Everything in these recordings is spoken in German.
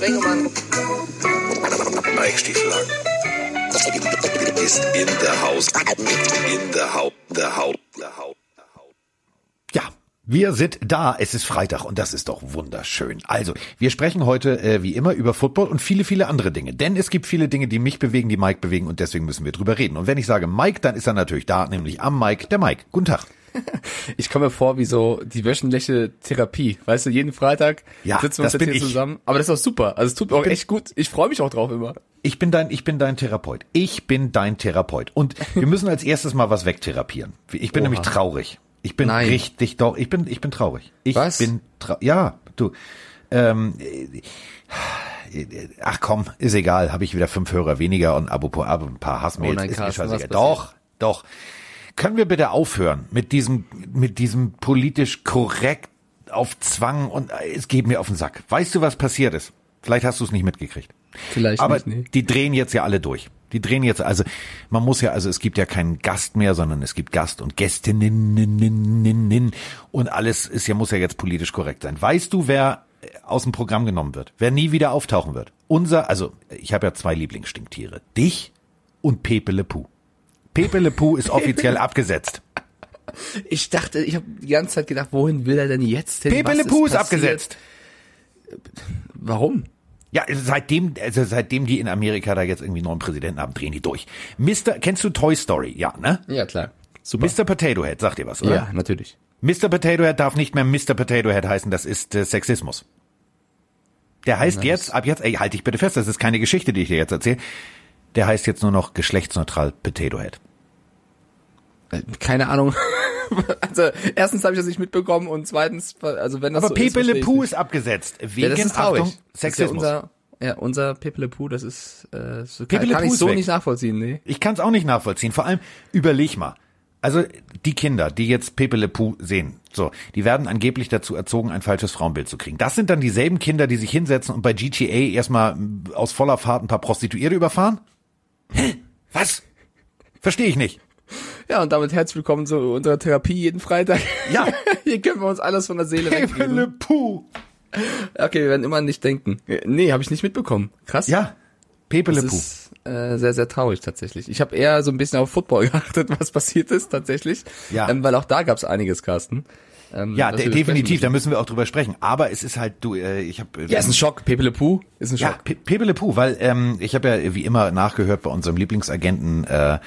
Sprengemann. Mike Stiefel ist in der Haus. In der Haut. Der Haut. Der Haut. Ja, wir sind da. Es ist Freitag und das ist doch wunderschön. Also, wir sprechen heute äh, wie immer über Football und viele, viele andere Dinge. Denn es gibt viele Dinge, die mich bewegen, die Mike bewegen und deswegen müssen wir drüber reden. Und wenn ich sage Mike, dann ist er natürlich da, nämlich am Mike, der Mike. Guten Tag. Ich komme mir vor wie so die wöchentliche Therapie. Weißt du, jeden Freitag Ja, sitzen wir uns jetzt hier ich. zusammen. Aber das ist auch super. Also es tut mir auch bin- echt gut. Ich freue mich auch drauf immer. Ich bin dein, ich bin dein Therapeut. Ich bin dein Therapeut. Und wir müssen als erstes mal was wegtherapieren. Ich bin Oha. nämlich traurig. Ich bin Nein. richtig doch. Ich bin, ich bin traurig. Ich Was? bin traurig. Ja, du. Ähm, äh, ach komm, ist egal. Habe ich wieder fünf Hörer weniger und Abo pro Abo, ein paar Hassmails. Oh nein, ist mir Carsten, scheißegal. was Doch, doch. Können wir bitte aufhören mit diesem, mit diesem politisch korrekt auf Zwang und äh, es geht mir auf den Sack. Weißt du, was passiert ist? Vielleicht hast du es nicht mitgekriegt. Vielleicht Aber nicht, nee. die drehen jetzt ja alle durch. Die drehen jetzt, also man muss ja, also es gibt ja keinen Gast mehr, sondern es gibt Gast und Gästinnen und alles ist ja, muss ja jetzt politisch korrekt sein. Weißt du, wer äh, aus dem Programm genommen wird? Wer nie wieder auftauchen wird? Unser, also ich habe ja zwei Lieblingsstinktiere. Dich und Pepe Le Pew. Pepe Le Pew ist offiziell abgesetzt. Ich dachte, ich habe die ganze Zeit gedacht, wohin will er denn jetzt hin? Pepe Le Pew ist passiert? abgesetzt. Warum? Ja, seitdem, also seitdem die in Amerika da jetzt irgendwie einen neuen Präsidenten haben, drehen die durch. Mr. Kennst du Toy Story? Ja, ne? Ja, klar. Super. Mr. Potato Head, sagt dir was, oder? Ja, natürlich. Mr. Potato Head darf nicht mehr Mr. Potato Head heißen, das ist äh, Sexismus. Der heißt jetzt, ab jetzt, ey, halt dich bitte fest, das ist keine Geschichte, die ich dir jetzt erzähle. Der heißt jetzt nur noch geschlechtsneutral Potato Head. Äh, Keine Ahnung. also erstens habe ich das nicht mitbekommen und zweitens, also wenn das Aber so ist, Pepe Le Pew ich's ist abgesetzt. Wegen, ja, das ist traurig. Achtung, ist ja Sexismus. unser, ja, unser Pepe Le Pew, das ist, äh, so, Pepe kann, Le kann ich ist so weg. nicht nachvollziehen, nee. Ich kann es auch nicht nachvollziehen. Vor allem, überleg mal. Also die Kinder, die jetzt Pepe Le Pew sehen, so, die werden angeblich dazu erzogen, ein falsches Frauenbild zu kriegen. Das sind dann dieselben Kinder, die sich hinsetzen und bei GTA erstmal mm, aus voller Fahrt ein paar Prostituierte überfahren? Hä? Was? Verstehe ich nicht. Ja, und damit herzlich willkommen zu unserer Therapie jeden Freitag. Ja. Hier können wir uns alles von der Seele Pepe Le weggeben. Pew. Okay, wir werden immer nicht denken. Nee, habe ich nicht mitbekommen. Krass. Ja, Pepe Le Das Pew. ist äh, sehr, sehr traurig tatsächlich. Ich habe eher so ein bisschen auf Football geachtet, was passiert ist tatsächlich. Ja. Ähm, weil auch da gab's einiges, Carsten. Ähm, Ja, de definitiv, da besprechen müssen wir auch drüber sprechen. Aber es ist halt, du, äh, ich habe... müssen. Ja, ist ein Schock. Pepe Le Pew ist ein Ja, Schock. Pe Pepe Le Pew, weil ähm, ich habe ja wie immer nachgehört bei unserem Lieblingsagenten äh,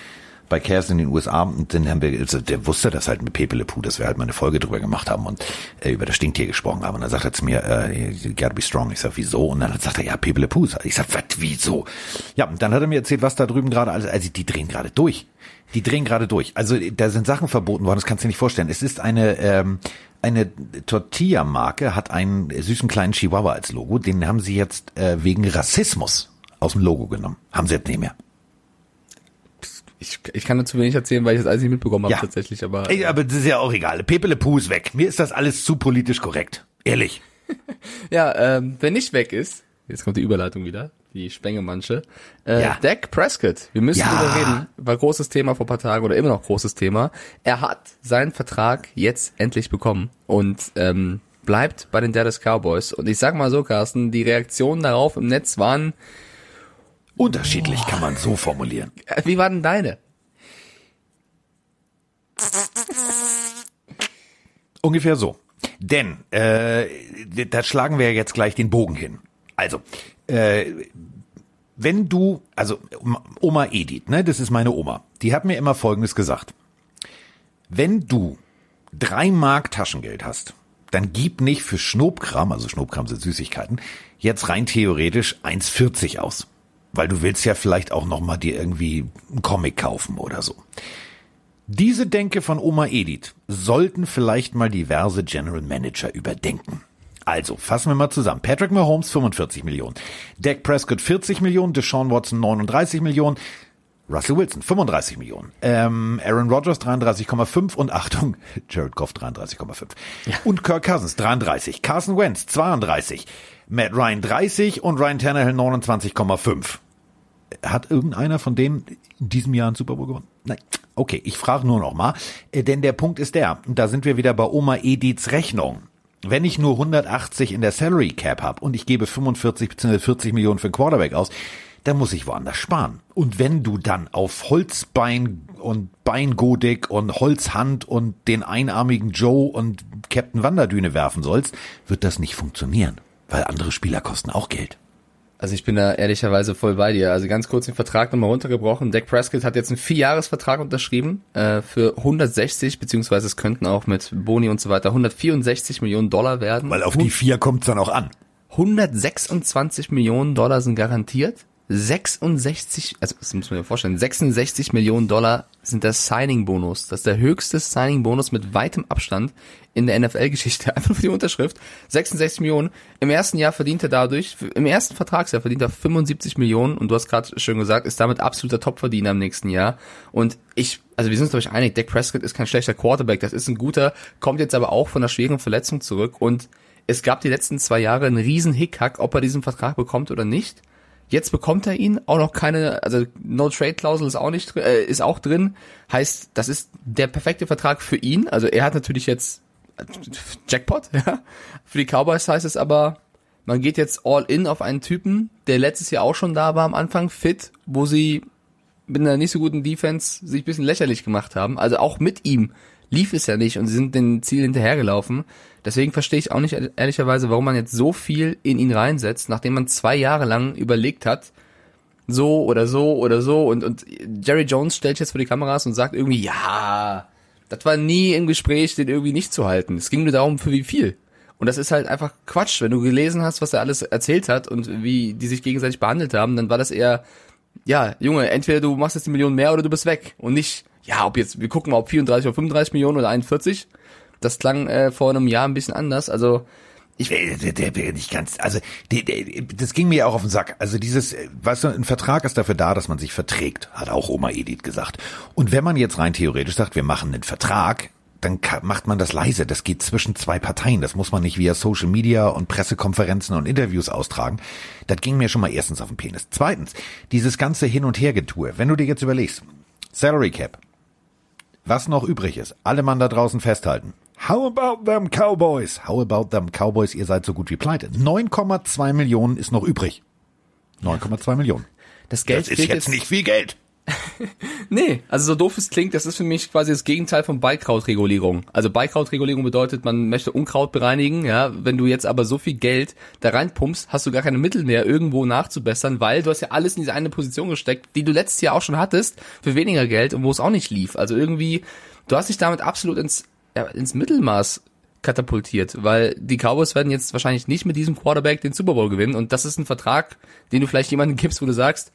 bei Cares in den USA und dann haben wir, also der wusste das halt mit Pepe Le Pew, dass wir halt mal eine Folge drüber gemacht haben und äh, über das Stinktier gesprochen haben. Und dann sagt er zu mir, äh, you gotta be strong. Ich sag, wieso? Und dann sagt er, ja, Pepe Le Pew. Ich sag, was, wieso? Ja, und dann hat er mir erzählt, was da drüben gerade alles, also die drehen gerade durch. Die drehen gerade durch. Also da sind Sachen verboten worden, das kannst du dir nicht vorstellen. Es ist eine, ähm, eine Tortilla-Marke, hat einen süßen kleinen Chihuahua als Logo. Den haben sie jetzt äh, wegen Rassismus aus dem Logo genommen. Haben sie jetzt nicht mehr. Ich, ich kann dazu wenig erzählen, weil ich das alles nicht mitbekommen habe Ja. tatsächlich. Aber Ey, aber das ist ja auch egal. Pepe Le Pew ist weg. Mir ist das alles zu politisch korrekt. Ehrlich. ja, ähm, wer nicht weg ist, jetzt kommt die Überleitung wieder, die Spengemansche. Äh, Ja. Dak Prescott. Wir müssen Ja. drüber reden. War großes Thema vor ein paar Tagen oder immer noch großes Thema. Er hat seinen Vertrag jetzt endlich bekommen und ähm, bleibt bei den Dallas Cowboys. Und ich sag mal so, Carsten, die Reaktionen darauf im Netz waren, Unterschiedlich kann man so formulieren. äh, wie waren denn deine? Ungefähr so. Denn äh, da schlagen wir jetzt gleich den Bogen hin. Also, äh, wenn du, also Oma Edith, ne, das ist meine Oma, die hat mir immer Folgendes gesagt. Wenn du drei Mark Taschengeld hast, dann gib nicht für Schnobkram, also Schnobkram sind Süßigkeiten, jetzt rein theoretisch 1,40 aus. Weil du willst ja vielleicht auch noch mal dir irgendwie einen Comic kaufen oder so. Diese Denke von Oma Edith sollten vielleicht mal diverse General Manager überdenken. Also, fassen wir mal zusammen. Patrick Mahomes 45 Millionen, Dak Prescott 40 Millionen, Deshaun Watson 39 Millionen, Russell Wilson 35 Millionen, ähm, Aaron Rodgers 33,5 und Achtung, Jared Goff 33,5 und Kirk Cousins 33, Carson Wentz 32, Matt Ryan 30 und Ryan Tannehill 29,5. Hat irgendeiner von denen in diesem Jahr einen Super Bowl gewonnen? Nein. Okay, ich frage nur noch mal, äh, denn der Punkt ist der, da sind wir wieder bei Oma Ediths Rechnung. wenn ich nur 180 in der Salary Cap habe und ich gebe 45 bzw. 40 Millionen für Quarterback aus, dann muss ich woanders sparen. Und wenn du dann auf Holzbein und Beingodik und Holzhand und den einarmigen Joe und Captain Wanderdüne werfen sollst, wird das nicht funktionieren, weil andere Spieler kosten auch Geld. Also ich bin da ehrlicherweise voll bei dir. Also ganz kurz den Vertrag nochmal runtergebrochen. Dak Prescott hat jetzt einen Vierjahresvertrag unterschrieben äh, für 160, beziehungsweise es könnten auch mit Boni und so weiter 164 Millionen Dollar werden. Weil auf die vier kommt's dann auch an. 126 Millionen Dollar sind garantiert. 66, also das muss man sich vorstellen, 66 Millionen Dollar sind der Signing-Bonus. Das ist der höchste Signing-Bonus mit weitem Abstand in der NFL-Geschichte. Einfach nur für die Unterschrift. 66 Millionen. Im ersten Jahr verdient er dadurch, im ersten Vertragsjahr verdient er 75 Millionen und du hast gerade schon gesagt, ist damit absoluter Topverdiener im nächsten Jahr. Und ich, also wir sind uns glaube ich einig, Dak Prescott ist kein schlechter Quarterback, das ist ein guter, kommt jetzt aber auch von einer schweren Verletzung zurück und es gab die letzten zwei Jahre einen riesen Hickhack, ob er diesen Vertrag bekommt oder nicht. Jetzt bekommt er ihn, auch noch keine, also No Trade Klausel ist auch nicht äh, ist auch drin. Heißt, das ist der perfekte Vertrag für ihn. Also er hat natürlich jetzt Jackpot, ja. Für die Cowboys heißt es aber, man geht jetzt all in auf einen Typen, der letztes Jahr auch schon da war am Anfang, fit, wo sie mit einer nicht so guten Defense sich ein bisschen lächerlich gemacht haben. Also auch mit ihm lief es ja nicht und sie sind dem Ziel hinterhergelaufen. Deswegen verstehe ich auch nicht ehrlicherweise, warum man jetzt so viel in ihn reinsetzt, nachdem man zwei Jahre lang überlegt hat, so oder so oder so und, und Jerry Jones stellt jetzt vor die Kameras und sagt irgendwie, ja, das war nie im Gespräch, den irgendwie nicht zu halten. Es ging nur darum, für wie viel. Und das ist halt einfach Quatsch. Wenn du gelesen hast, was er alles erzählt hat und wie die sich gegenseitig behandelt haben, dann war das eher, ja, Junge, entweder du machst jetzt die Million mehr oder du bist weg. Und nicht, ja, ob jetzt, wir gucken mal, ob 34 oder 35 Millionen oder 41. Das klang äh, vor einem Jahr ein bisschen anders. Also ich der, der, der nicht ganz, also der, der, das ging mir auch auf den Sack. Also dieses, weißt du, ein Vertrag ist dafür da, dass man sich verträgt, hat auch Oma Edith gesagt. Und wenn man jetzt rein theoretisch sagt, wir machen einen Vertrag, dann macht man das leise. Das geht zwischen zwei Parteien. Das muss man nicht via Social Media und Pressekonferenzen und Interviews austragen. Das ging mir schon mal erstens auf den Penis. Zweitens, dieses ganze Hin- und Hergetue. Wenn du dir jetzt überlegst, Salary Cap, was noch übrig ist, alle Mann da draußen festhalten. How about them Cowboys? How about them Cowboys? Ihr seid so gut wie pleite. 9,2 Millionen ist noch übrig. 9,2 Millionen. Das Geld das ist jetzt, jetzt nicht viel Geld. nee, also so doof es klingt, das ist für mich quasi das Gegenteil von Beikrautregulierung. Also Beikrautregulierung bedeutet, man möchte Unkraut bereinigen, ja. Wenn du jetzt aber so viel Geld da reinpumpst, hast du gar keine Mittel mehr, irgendwo nachzubessern, weil du hast ja alles in diese eine Position gesteckt, die du letztes Jahr auch schon hattest, für weniger Geld und wo es auch nicht lief. Also irgendwie, du hast dich damit absolut ins ja, ins Mittelmaß katapultiert, weil die Cowboys werden jetzt wahrscheinlich nicht mit diesem Quarterback den Super Bowl gewinnen und das ist ein Vertrag, den du vielleicht jemandem gibst, wo du sagst,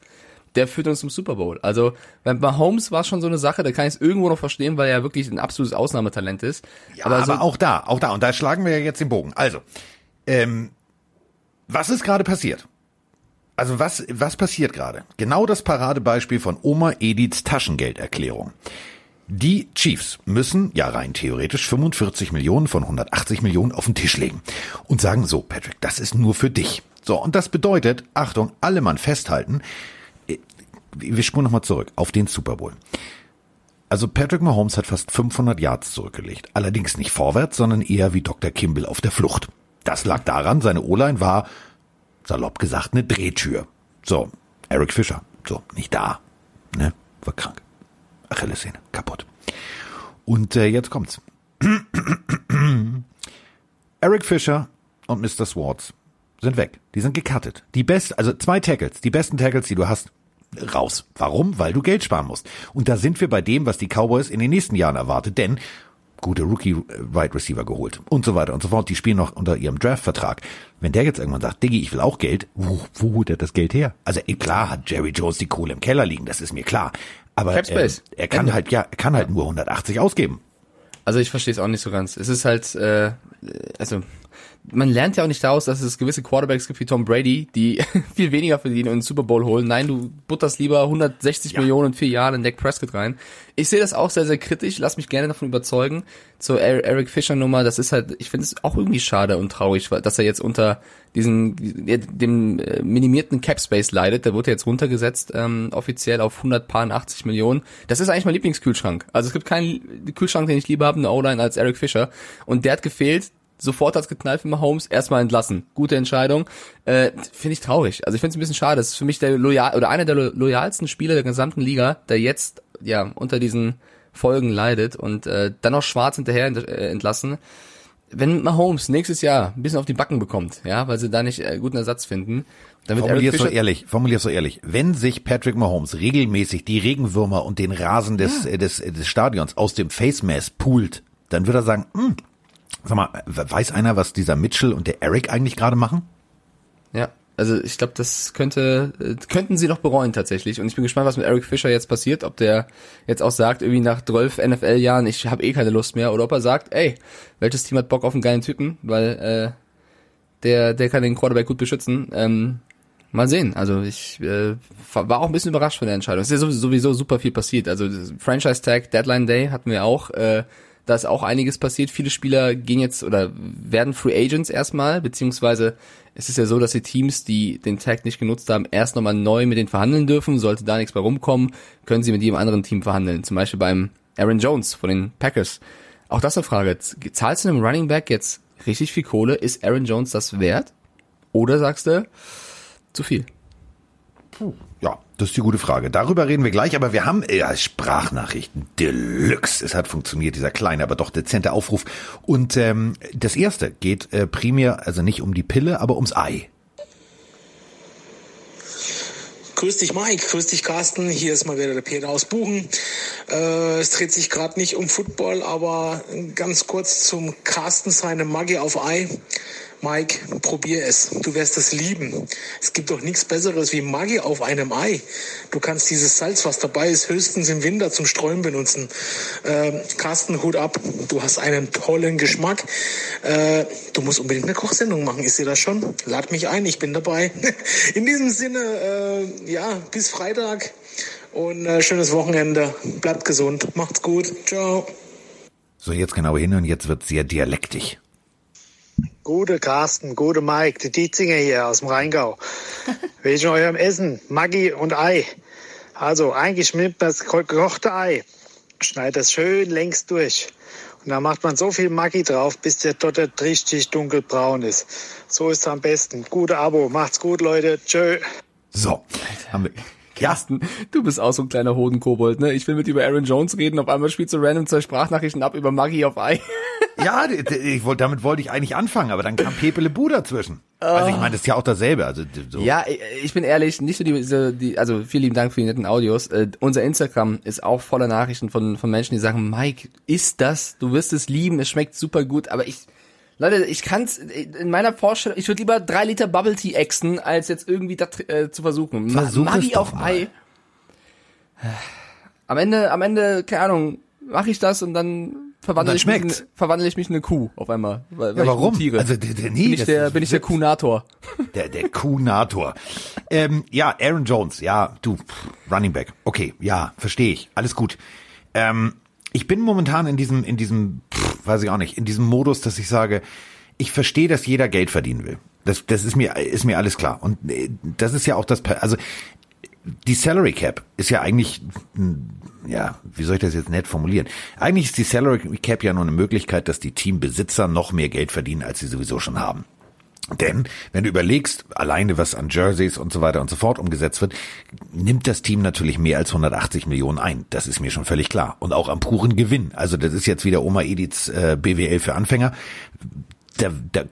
der führt uns zum Super Bowl. Also bei Mahomes war schon so eine Sache, da kann ich es irgendwo noch verstehen, weil er wirklich ein absolutes Ausnahmetalent ist. Ja, aber, aber auch da, auch da, und da schlagen wir ja jetzt den Bogen. Also, ähm, was ist gerade passiert? Also was, was passiert gerade? Genau das Paradebeispiel von Oma Ediths Taschengelderklärung. Die Chiefs müssen ja rein theoretisch 45 Millionen von 180 Millionen auf den Tisch legen und sagen so, Patrick, das ist nur für dich. So, und das bedeutet, Achtung, alle Mann festhalten, äh, wir spulen nochmal zurück auf den Super Bowl. Also Patrick Mahomes hat fast 500 Yards zurückgelegt. Allerdings nicht vorwärts, sondern eher wie Dr. Kimball auf der Flucht. Das lag daran, seine O-Line war, salopp gesagt, eine Drehtür. So, Eric Fischer, so, nicht da, ne, war krank. Achillessehne kaputt. Und äh, jetzt kommt's. Eric Fischer und Mr. Swartz sind weg. Die sind gecuttet. Die best, also zwei Tackles, die besten Tackles, die du hast, raus. Warum? Weil du Geld sparen musst. Und da sind wir bei dem, was die Cowboys in den nächsten Jahren erwartet, denn gute Rookie-Wide Receiver geholt und so weiter und so fort. Die spielen noch unter ihrem Draft-Vertrag. Wenn der jetzt irgendwann sagt, Diggi, ich will auch Geld, wo, wo holt er das Geld her? Also klar hat Jerry Jones die Kohle im Keller liegen, das ist mir klar. Aber äh, er kann Ende. halt ja, er kann halt nur 180 ausgeben. Also ich verstehe es auch nicht so ganz. Es ist halt, äh, also man lernt ja auch nicht daraus, dass es gewisse Quarterbacks gibt wie Tom Brady, die viel weniger verdienen und einen Super Bowl holen. Nein, du butterst lieber 160 ja. Millionen in vier Jahren in Dak Prescott rein. Ich sehe das auch sehr, sehr kritisch. Lass mich gerne davon überzeugen. Zur Eric Fischer Nummer, das ist halt, ich finde es auch irgendwie schade und traurig, dass er jetzt unter diesen, dem äh, minimierten Cap Space leidet. Der wurde jetzt runtergesetzt, ähm, offiziell auf 180 Millionen. Das ist eigentlich mein Lieblingskühlschrank. Also es gibt keinen Kühlschrank, den ich lieber habe, eine O-Line als Eric Fischer. Und der hat gefehlt, sofort hat's geknallt für Mahomes, erstmal entlassen. Gute Entscheidung. Äh, finde ich traurig. Also ich finde es ein bisschen schade. Das ist für mich der loyal oder einer der lo loyalsten Spieler der gesamten Liga, der jetzt ja unter diesen Folgen leidet und äh, dann noch schwarz hinterher ent äh, entlassen. Wenn Mahomes nächstes Jahr ein bisschen auf die Backen bekommt, ja, weil sie da nicht äh, guten Ersatz finden, dann wird Formulier Eric so ehrlich, formulier so ehrlich. Wenn sich Patrick Mahomes regelmäßig die Regenwürmer und den Rasen des, äh, des, äh, des Stadions aus dem Face Mask poolt, dann wird er sagen, hm, sag mal, weiß einer, was dieser Mitchell und der Eric eigentlich gerade machen? Ja, also ich glaube, das könnte äh, könnten sie noch bereuen tatsächlich. Und ich bin gespannt, was mit Eric Fischer jetzt passiert, ob der jetzt auch sagt, irgendwie nach 12 NFL-Jahren, ich habe eh keine Lust mehr, oder ob er sagt, ey, welches Team hat Bock auf einen geilen Typen, weil äh, der der kann den Quarterback gut beschützen. Ähm, mal sehen. Also ich äh, war auch ein bisschen überrascht von der Entscheidung. Es ist ja sowieso super viel passiert. Also Franchise Tag, Deadline Day hatten wir auch. Äh, da ist auch einiges passiert. Viele Spieler gehen jetzt oder werden Free Agents erstmal, beziehungsweise es ist ja so, dass die Teams, die den Tag nicht genutzt haben, erst nochmal neu mit denen verhandeln dürfen. Sollte da nichts mehr rumkommen, können sie mit jedem anderen Team verhandeln. Zum Beispiel beim Aaron Jones von den Packers. Auch das eine Frage. Zahlst du einem Running Back jetzt richtig viel Kohle? Ist Aaron Jones das wert? Oder sagst du, zu viel? Ja, das ist die gute Frage. Darüber reden wir gleich, aber wir haben ja, Sprachnachrichten Deluxe. Es hat funktioniert, dieser kleine, aber doch dezente Aufruf. Und ähm, das erste geht äh, primär, also nicht um die Pille, aber ums Ei. Grüß dich Mike, grüß dich Carsten, hier ist mal wieder der Peter aus Buchen. Äh, es dreht sich gerade nicht um Football, aber ganz kurz zum Carsten seine Maggi auf Ei. Mike, probier es. Du wirst es lieben. Es gibt doch nichts Besseres wie Maggi auf einem Ei. Du kannst dieses Salz, was dabei ist, höchstens im Winter zum Streuen benutzen. Äh, Carsten, Hut ab. Du hast einen tollen Geschmack. Äh, du musst unbedingt eine Kochsendung machen. Ist dir das schon? Lad mich ein, ich bin dabei. In diesem Sinne, äh, ja, bis Freitag und äh, schönes Wochenende. Bleibt gesund. Macht's gut. Ciao. So, jetzt genau hin und jetzt wird sehr dialektisch. Gute Carsten, gute Mike, die Dietzinger hier aus dem Rheingau. Wegen eurem Essen, Maggi und Ei. Also eingeschnitten das gekochte Ei. Schneidet das schön längs durch. Und dann macht man so viel Maggi drauf, bis der dort richtig dunkelbraun ist. So ist es am besten. Gute Abo. Macht's gut, Leute. Tschö. So, haben wir. Carsten, du bist auch so ein kleiner Hodenkobold, ne? Ich will mit dir über Aaron Jones reden, auf einmal spielst du random zwei Sprachnachrichten ab über Maggie auf Ei. Ja, ich wollte, damit wollte ich eigentlich anfangen, aber dann kam Pepe Le Bu dazwischen. Also ich meine, das ist ja auch dasselbe. Also so. Ja, ich bin ehrlich, nicht nur die, die also vielen lieben Dank für die netten Audios. Äh, unser Instagram ist auch voller Nachrichten von, von Menschen, die sagen, Mike, ist das? Du wirst es lieben, es schmeckt super gut, aber ich, Leute, ich kann's in meiner Vorstellung, ich würde lieber drei Liter Bubble Tea exen, als jetzt irgendwie das äh, zu versuchen. Versuch es Maggi auf mal. Ei. Am Ende, am Ende, keine Ahnung, mache ich das und dann verwandle ich, mich in, verwandle ich mich in eine Kuh auf einmal. Weil, Ja, weil warum? Also, der- der- nee, bin ich der, bin ich der. Kuhnator. Der, der Kuhnator. ähm, ja, Aaron Jones, ja, du, pff, Running Back. Okay, ja, verstehe ich. Alles gut. Ähm, ich bin momentan in diesem, in diesem, weiß ich auch nicht, in diesem Modus, dass ich sage, ich verstehe, dass jeder Geld verdienen will. Das, das ist mir, ist mir alles klar. Und äh, das ist ja auch das, also die Salary Cap ist ja eigentlich, hm, ja, wie soll ich das jetzt nett formulieren? Eigentlich ist die Salary Cap ja nur eine Möglichkeit, dass die Teambesitzer noch mehr Geld verdienen, als sie sowieso schon haben. Denn wenn du überlegst, alleine was an Jerseys und so weiter und so fort umgesetzt wird, nimmt das Team natürlich mehr als 180 Millionen ein. Das ist mir schon völlig klar. Und auch am puren Gewinn. Also das ist jetzt wieder Oma Ediths äh, BWL für Anfänger. Da, da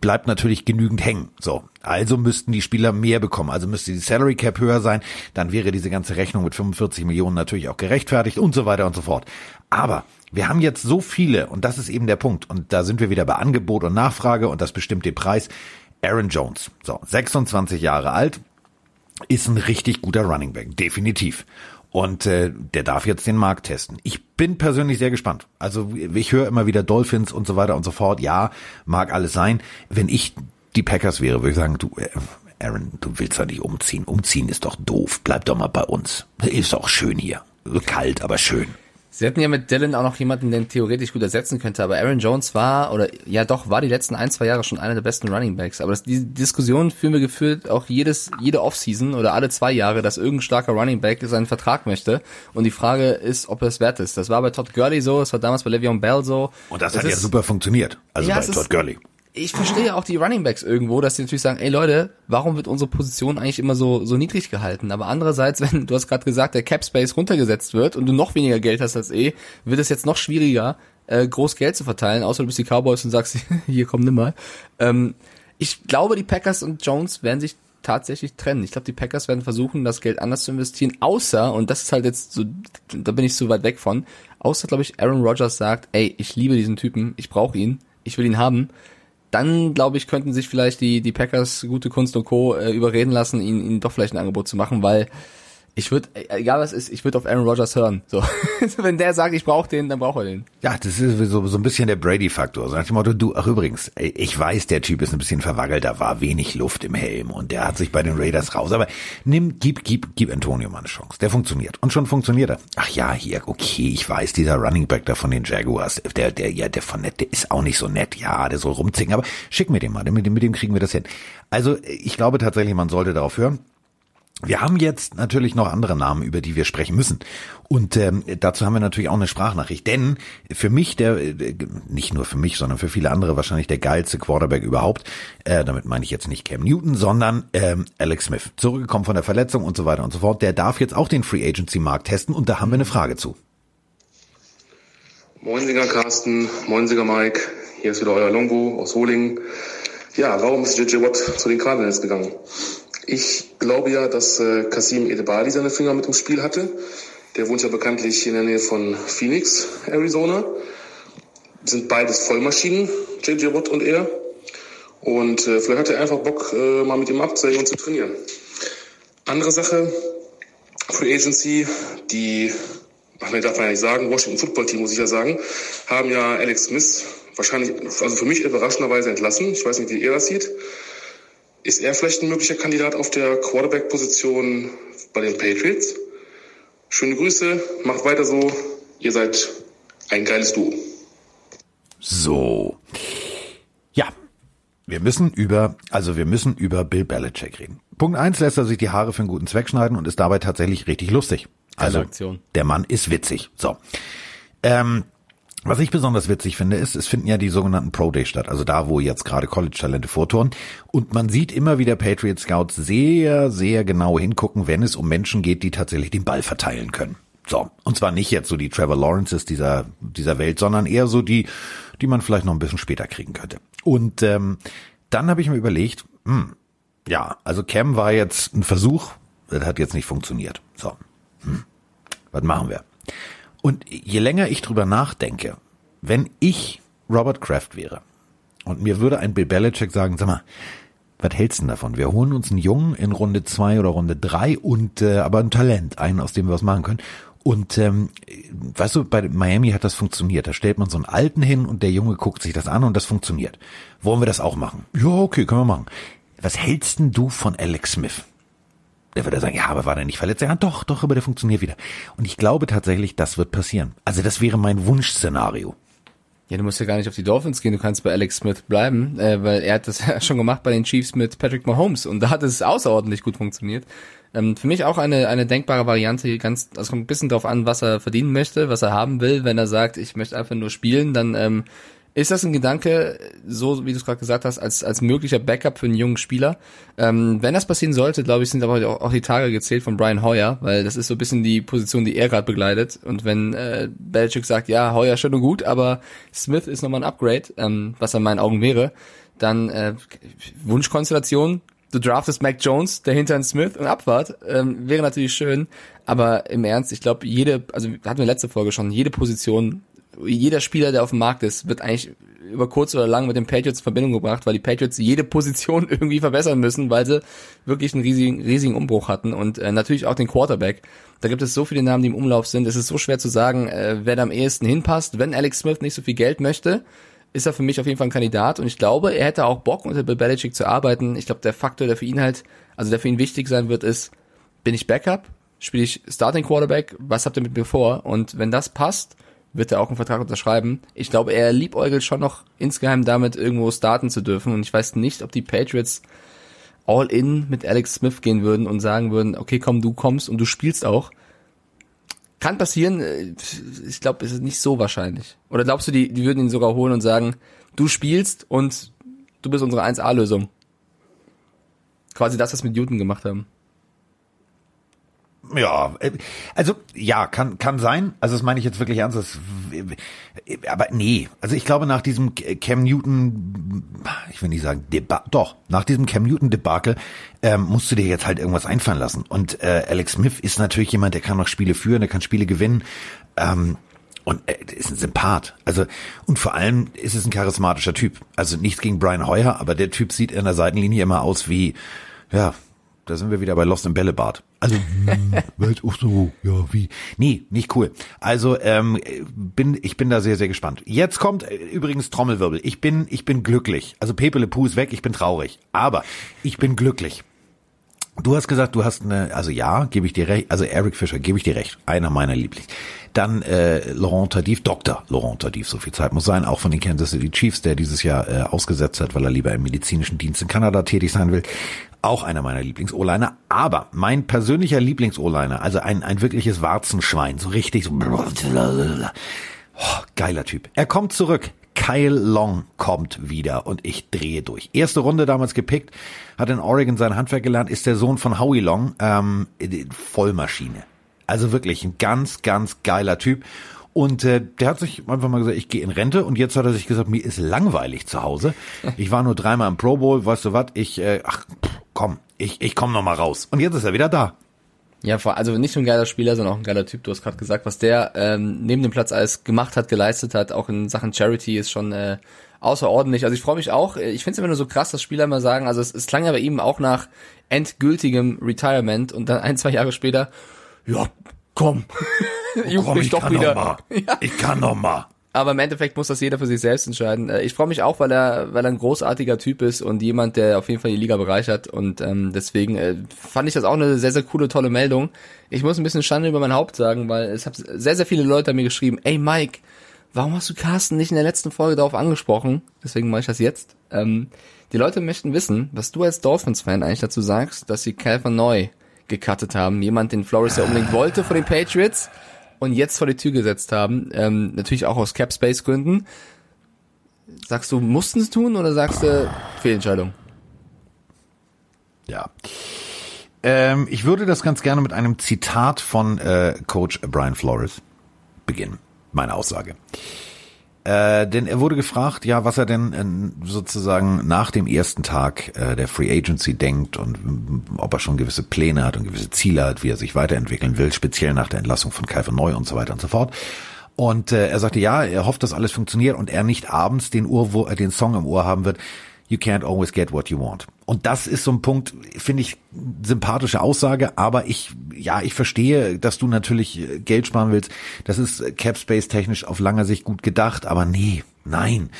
bleibt natürlich genügend hängen. So, also müssten die Spieler mehr bekommen. Also müsste die Salary Cap höher sein. Dann wäre diese ganze Rechnung mit 45 Millionen natürlich auch gerechtfertigt und so weiter und so fort. Aber wir haben jetzt so viele, und das ist eben der Punkt, und da sind wir wieder bei Angebot und Nachfrage, und das bestimmt den Preis. Aaron Jones, so, 26 Jahre alt, ist ein richtig guter Running Back, definitiv. Und äh, der darf jetzt den Markt testen. Ich bin persönlich sehr gespannt. Also ich höre immer wieder Dolphins und so weiter und so fort. Ja, mag alles sein. Wenn ich die Packers wäre, würde ich sagen, du, äh, Aaron, du willst doch nicht umziehen. Umziehen ist doch doof. Bleib doch mal bei uns. Ist auch schön hier. Kalt, aber schön. Sie hätten ja mit Dylan auch noch jemanden, den theoretisch gut ersetzen könnte, aber Aaron Jones war, oder ja doch, war die letzten ein, zwei Jahre schon einer der besten Running Backs. Aber das, diese Diskussion führen wir gefühlt auch jedes, jede Offseason oder alle zwei Jahre, dass irgendein starker Running Back seinen Vertrag möchte. Und die Frage ist, ob er es wert ist. Das war bei Todd Gurley so, es war damals bei Le'Veon Bell so. Und das, Das hat ja ist- super funktioniert. Also Ja, bei es Todd Gurley. Ich verstehe auch die Running Backs irgendwo, dass sie natürlich sagen, ey Leute, warum wird unsere Position eigentlich immer so so niedrig gehalten? Aber andererseits, wenn du hast gerade gesagt, der Cap Space runtergesetzt wird und du noch weniger Geld hast als eh, wird es jetzt noch schwieriger, äh, groß Geld zu verteilen, außer du bist die Cowboys und sagst, hier komm nimm mal. Ähm, ich glaube, die Packers und Jones werden sich tatsächlich trennen. Ich glaube, die Packers werden versuchen, das Geld anders zu investieren, außer, und das ist halt jetzt so, da bin ich so weit weg von, außer, glaube ich, Aaron Rodgers sagt, ey, ich liebe diesen Typen, ich brauche ihn, ich will ihn haben dann glaube ich, könnten sich vielleicht die, die Packers, gute Kunst und Co. Äh, überreden lassen, ihn, ihn doch vielleicht ein Angebot zu machen, weil ich würde, egal was ist, ich würde auf Aaron Rodgers hören. So, wenn der sagt, ich brauche den, dann braucht er den. Ja, das ist so, so ein bisschen der Brady-Faktor. So nach dem Motto, du, ach übrigens, ich weiß, der Typ ist ein bisschen verwackelt, da war wenig Luft im Helm und der hat sich bei den Raiders raus. Aber nimm, gib, gib, gib Antonio mal eine Chance. Der funktioniert. Und schon funktioniert er. Ach ja, hier, okay, ich weiß, dieser Running Back da von den Jaguars, der, der, ja, der von nett, der ist auch nicht so nett. Ja, der soll rumzicken, aber schick mir den mal, mit dem, mit dem kriegen wir das hin. Also, ich glaube tatsächlich, man sollte darauf hören. Wir haben jetzt natürlich noch andere Namen, über die wir sprechen müssen. Und ähm, dazu haben wir natürlich auch eine Sprachnachricht. Denn für mich, der, äh, nicht nur für mich, sondern für viele andere wahrscheinlich der geilste Quarterback überhaupt, äh, damit meine ich jetzt nicht Cam Newton, sondern ähm, Alex Smith. Zurückgekommen von der Verletzung und so weiter und so fort. Der darf jetzt auch den Free Agency Markt testen und da haben wir eine Frage zu. Moinsinger Carsten, Moinsinger Mike, hier ist wieder euer Longo aus Holingen. Ja, warum ist JJ Watt zu den Cardinals gegangen? Ich glaube ja, dass äh, Kasim Edebali seine Finger mit im Spiel hatte. Der wohnt ja bekanntlich in der Nähe von Phoenix, Arizona. Sind beides Vollmaschinen, JJ Watt und er. Und äh, vielleicht hat er einfach Bock, äh, mal mit ihm abzuhängen und zu trainieren. Andere Sache, Free Agency, die, ach nee, darf man ja nicht sagen, Washington Football Team muss ich ja sagen, haben ja Alex Smith wahrscheinlich, also für mich überraschenderweise entlassen. Ich weiß nicht, wie ihr das sieht. Ist er vielleicht ein möglicher Kandidat auf der Quarterback-Position bei den Patriots? Schöne Grüße, macht weiter so. Ihr seid ein geiles Duo. So. Ja. Wir müssen über, also wir müssen über Bill Belichick reden. Punkt eins lässt er sich die Haare für einen guten Zweck schneiden und ist dabei tatsächlich richtig lustig. Also der Mann ist witzig. So. Ähm, was ich besonders witzig finde, ist, es finden ja die sogenannten Pro Days statt, also da, wo jetzt gerade College-Talente vortouren. Und man sieht immer wieder Patriot Scouts sehr, sehr genau hingucken, wenn es um Menschen geht, die tatsächlich den Ball verteilen können. So. Und zwar nicht jetzt so die Trevor Lawrences dieser, dieser Welt, sondern eher so die, die man vielleicht noch ein bisschen später kriegen könnte. Und ähm, dann habe ich mir überlegt, hm, ja, also Cam war jetzt ein Versuch, das hat jetzt nicht funktioniert. So. Hm, was machen wir? Und je länger ich drüber nachdenke, wenn ich Robert Kraft wäre und mir würde ein Bill Belichick sagen, sag mal, was hältst du denn davon? Wir holen uns einen Jungen in Runde zwei oder Runde drei und äh, aber ein Talent, einen, aus dem wir was machen können. Und ähm, weißt du, bei Miami hat das funktioniert. Da stellt man so einen Alten hin und der Junge guckt sich das an und das funktioniert. Wollen wir das auch machen? Ja, okay, können wir machen. Was hältst denn du von Alex Smith? Der würde sagen, ja, aber war der nicht verletzt? Ja, doch, doch, aber der funktioniert wieder. Und ich glaube tatsächlich, das wird passieren. Also das wäre mein Wunschszenario. Ja, du musst ja gar nicht auf die Dolphins gehen, du kannst bei Alex Smith bleiben, äh, weil er hat das ja schon gemacht bei den Chiefs mit Patrick Mahomes und da hat es außerordentlich gut funktioniert. Ähm, für mich auch eine, eine denkbare Variante, ganz, das kommt ein bisschen drauf an, was er verdienen möchte, was er haben will. Wenn er sagt, ich möchte einfach nur spielen, dann ähm, ist das ein Gedanke, so wie du es gerade gesagt hast, als, als möglicher Backup für einen jungen Spieler? Ähm, wenn das passieren sollte, glaube ich, sind aber auch, auch die Tage gezählt von Brian Hoyer, weil das ist so ein bisschen die Position, die er gerade begleitet. Und wenn äh, Belichick sagt, ja, Hoyer schön und gut, aber Smith ist nochmal ein Upgrade, ähm, was in meinen Augen wäre, dann äh, Wunschkonstellation, du draftest Mac Jones, der hinter Smith und Abfahrt, ähm, wäre natürlich schön, aber im Ernst, ich glaube, jede, also hatten wir letzte Folge schon, jede Position jeder Spieler, der auf dem Markt ist, wird eigentlich über kurz oder lang mit den Patriots in Verbindung gebracht, weil die Patriots jede Position irgendwie verbessern müssen, weil sie wirklich einen riesigen, riesigen Umbruch hatten und äh, natürlich auch den Quarterback. Da gibt es so viele Namen, die im Umlauf sind. Es ist so schwer zu sagen, äh, wer da am ehesten hinpasst. Wenn Alex Smith nicht so viel Geld möchte, ist er für mich auf jeden Fall ein Kandidat und ich glaube, er hätte auch Bock unter Bill Belichick zu arbeiten. Ich glaube, der Faktor, der für ihn halt, also der für ihn wichtig sein wird, ist, bin ich Backup? Spiele ich Starting Quarterback? Was habt ihr mit mir vor? Und wenn das passt, wird er auch einen Vertrag unterschreiben. Ich glaube, er liebäugelt schon noch insgeheim damit, irgendwo starten zu dürfen. Und ich weiß nicht, ob die Patriots all in mit Alex Smith gehen würden und sagen würden, okay, komm, du kommst und du spielst auch. Kann passieren, äh, ich glaube, es ist nicht so wahrscheinlich. Oder glaubst du, die, die würden ihn sogar holen und sagen, du spielst und du bist unsere 1A-Lösung? Quasi das, was wir mit Newton gemacht haben. Ja, äh, also ja, kann kann sein. Also das meine ich jetzt wirklich ernst. Das, aber nee, also ich glaube nach diesem Cam Newton, ich will nicht sagen Deba doch nach diesem Cam Newton Debakel ähm, musst du dir jetzt halt irgendwas einfallen lassen. Und äh, Alex Smith ist natürlich jemand, der kann noch Spiele führen, der kann Spiele gewinnen. Ähm, und er ist ein Sympath. Also, und vor allem ist es ein charismatischer Typ. Also nichts gegen Brian Hoyer, aber der Typ sieht in der Seitenlinie immer aus wie, ja, da sind wir wieder bei Lost im Bällebad. Also, hm, auch so, ja, wie. Nee, nicht cool. Also, ähm, bin, ich bin da sehr, sehr gespannt. Jetzt kommt äh, übrigens Trommelwirbel. Ich bin, ich bin glücklich. Also Pepe Le Pew ist weg, ich bin traurig. Aber ich bin glücklich. Du hast gesagt, du hast eine, also ja, gebe ich dir recht, also Eric Fischer, gebe ich dir recht, einer meiner Lieblings. Dann äh, Laurent Tardif, Dr. Laurent Tardif, so viel Zeit muss sein, auch von den Kansas City Chiefs, der dieses Jahr äh, ausgesetzt hat, weil er lieber im medizinischen Dienst in Kanada tätig sein will. Auch einer meiner Lieblings-O-Liner. Aber mein persönlicher Lieblings-O-Liner, also ein, ein wirkliches Warzenschwein, so richtig so. Oh, geiler Typ. Er kommt zurück. Kyle Long kommt wieder und ich drehe durch. Erste Runde damals gepickt, hat in Oregon sein Handwerk gelernt, ist der Sohn von Howie Long, ähm, Vollmaschine. Also wirklich ein ganz, ganz geiler Typ. Und äh, der hat sich einfach mal gesagt, ich gehe in Rente und jetzt hat er sich gesagt, mir ist langweilig zu Hause. Ich war nur dreimal im Pro Bowl, weißt du was, ich, äh, ach, komm, ich, ich komm noch mal raus. Und jetzt ist er wieder da. Ja, also nicht nur ein geiler Spieler, sondern auch ein geiler Typ. Du hast gerade gesagt, was der ähm, neben dem Platz alles gemacht hat, geleistet hat, auch in Sachen Charity ist schon äh, außerordentlich. Also ich freue mich auch. Ich finde es immer nur so krass, dass Spieler immer sagen, also es, es klang ja bei ihm auch nach endgültigem Retirement und dann ein, zwei Jahre später, ja, komm, oh, komm, ich doch kann wieder. Noch mal. Ja. Ich kann noch mal. Aber im Endeffekt muss das jeder für sich selbst entscheiden. Äh, ich freue mich auch, weil er, weil er ein großartiger Typ ist und jemand, der auf jeden Fall die Liga bereichert. Und ähm, deswegen äh, fand ich das auch eine sehr, sehr coole, tolle Meldung. Ich muss ein bisschen Schande über mein Haupt sagen, weil es haben sehr, sehr viele Leute mir geschrieben, ey Mike, warum hast du Carsten nicht in der letzten Folge darauf angesprochen? Deswegen mache ich das jetzt. Ähm, die Leute möchten wissen, was du als Dolphins-Fan eigentlich dazu sagst, dass sie Calvin Neu gecuttet haben. Jemand, den Flores ja unbedingt wollte vor den Patriots und jetzt vor die Tür gesetzt haben, ähm, natürlich auch aus Cap Space Gründen. Sagst du, mussten es tun oder sagst du Fehlentscheidung? Ja. Ähm, ich würde das ganz gerne mit einem Zitat von äh, Coach Brian Flores beginnen. Meine Aussage. Äh, denn er wurde gefragt, ja, was er denn äh, sozusagen nach dem ersten Tag äh, der Free Agency denkt und äh, ob er schon gewisse Pläne hat und gewisse Ziele hat, wie er sich weiterentwickeln will, speziell nach der Entlassung von Calvin Neu und so weiter und so fort. Und äh, er sagte, ja, er hofft, dass alles funktioniert und er nicht abends den, Ohr, äh, den Song im Ohr haben wird, You can't always get what you want. Und das ist so ein Punkt, finde ich, sympathische Aussage, aber ich, ja, ich verstehe, dass du natürlich äh, Geld sparen willst. Das ist äh, Capspace technisch auf langer Sicht gut gedacht, aber nee, nein.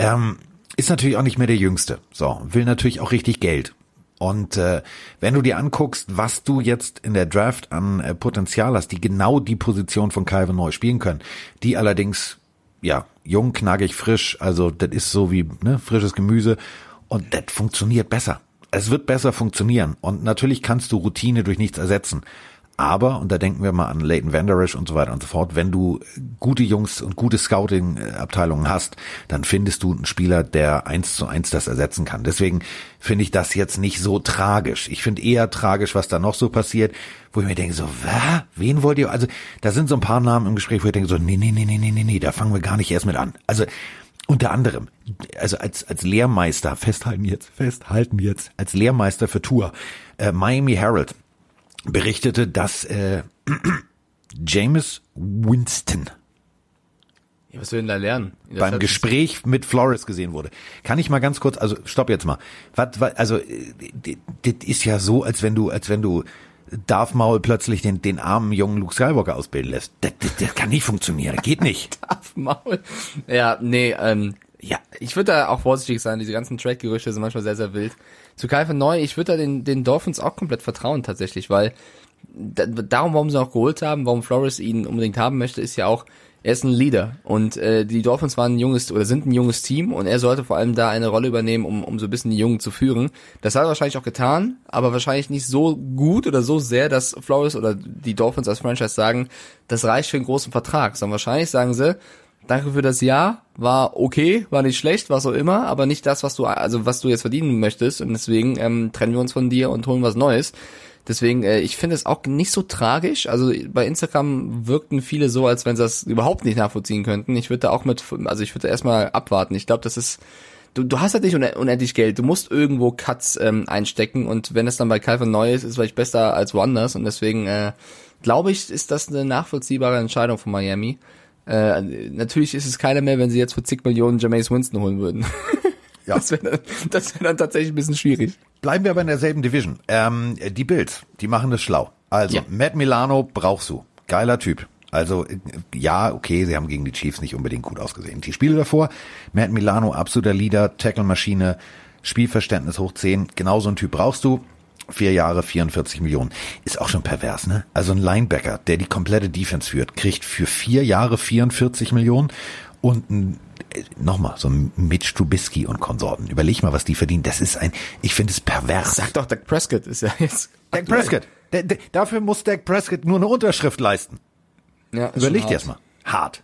Ähm, ist natürlich auch nicht mehr der Jüngste. So, will natürlich auch richtig Geld. Und äh, wenn du dir anguckst, was du jetzt in der Draft an äh, Potenzial hast, die genau die Position von Calvin Neu spielen können, die allerdings ja, jung, knackig, frisch. Also das ist so wie ne, frisches Gemüse und das funktioniert besser. Es wird besser funktionieren und natürlich kannst du Routine durch nichts ersetzen. Aber, und da denken wir mal an Leighton Vanderish und so weiter und so fort, wenn du gute Jungs und gute Scouting-Abteilungen hast, dann findest du einen Spieler, der eins zu eins das ersetzen kann. Deswegen finde ich das jetzt nicht so tragisch. Ich finde eher tragisch, was da noch so passiert, wo ich mir denke, so, was? Wen wollt ihr? Also, da sind so ein paar Namen im Gespräch, wo ich denke, so, nee, nee, nee, nee, nee, nee, nee, da fangen wir gar nicht erst mit an. Also, unter anderem, also als, als Lehrmeister, festhalten jetzt, festhalten jetzt, als Lehrmeister für Tour, äh, Miami Herald, berichtete, dass äh, James Winston ja, was will denn da lernen? beim Gespräch mit Flores gesehen wurde. Kann ich mal ganz kurz, also stopp jetzt mal. Was, was, also das ist ja so, als wenn du, als wenn du Darth Maul plötzlich den, den armen jungen Luke Skywalker ausbilden lässt. Das, das, das kann nicht funktionieren, geht nicht. Darth Maul. Ja, nee, ähm, ja, ich würde da auch vorsichtig sein. Diese ganzen Track-Gerüchte sind manchmal sehr, sehr wild. Zu Kai von Neu, ich würde da den, den Dolphins auch komplett vertrauen tatsächlich, weil da, darum, warum sie auch geholt haben, warum Flores ihn unbedingt haben möchte, ist ja auch, er ist ein Leader und äh, die Dolphins waren ein junges oder sind ein junges Team und er sollte vor allem da eine Rolle übernehmen, um, um so ein bisschen die Jungen zu führen. Das hat er wahrscheinlich auch getan, aber wahrscheinlich nicht so gut oder so sehr, dass Flores oder die Dolphins als Franchise sagen, das reicht für einen großen Vertrag, sondern wahrscheinlich sagen sie, danke für das Jahr, war okay, war nicht schlecht, was auch immer, aber nicht das, was du also was du jetzt verdienen möchtest und deswegen ähm, trennen wir uns von dir und holen was Neues. Deswegen, äh, ich finde es auch nicht so tragisch. Also bei Instagram wirkten viele so, als wenn sie das überhaupt nicht nachvollziehen könnten. Ich würde da auch mit, also ich würde erstmal abwarten. Ich glaube, das ist, du, du hast halt nicht unendlich Geld. Du musst irgendwo Cuts ähm, einstecken und wenn es dann bei Calvin neu ist, ist vielleicht besser als woanders und deswegen äh, glaube ich, ist das eine nachvollziehbare Entscheidung von Miami. Äh, natürlich ist es keine mehr, wenn sie jetzt für zig Millionen Jameis Winston holen würden. Ja. Das wäre dann, das wär dann tatsächlich ein bisschen schwierig. Bleiben wir aber in derselben Division. Ähm, die Bills, die machen das schlau. Also, ja. Matt Milano brauchst du. Geiler Typ. Also, ja, okay, sie haben gegen die Chiefs nicht unbedingt gut ausgesehen. Die Spiele davor, Matt Milano, absoluter Leader, Tackle-Maschine, Spielverständnis hoch 10. Genau so ein Typ brauchst du. Vier Jahre, 44 Millionen. Ist auch schon pervers, ne? Also ein Linebacker, der die komplette Defense führt, kriegt für vier Jahre 44 Millionen und ein nochmal, so Mitch Trubisky und Konsorten. Überleg mal, was die verdienen. Das ist ein, ich finde es pervers. Sag doch, Dak Prescott ist ja jetzt. Dak Prescott. Der, der, dafür muss Dak Prescott nur eine Unterschrift leisten. Ja, Überleg dir erstmal. Hart.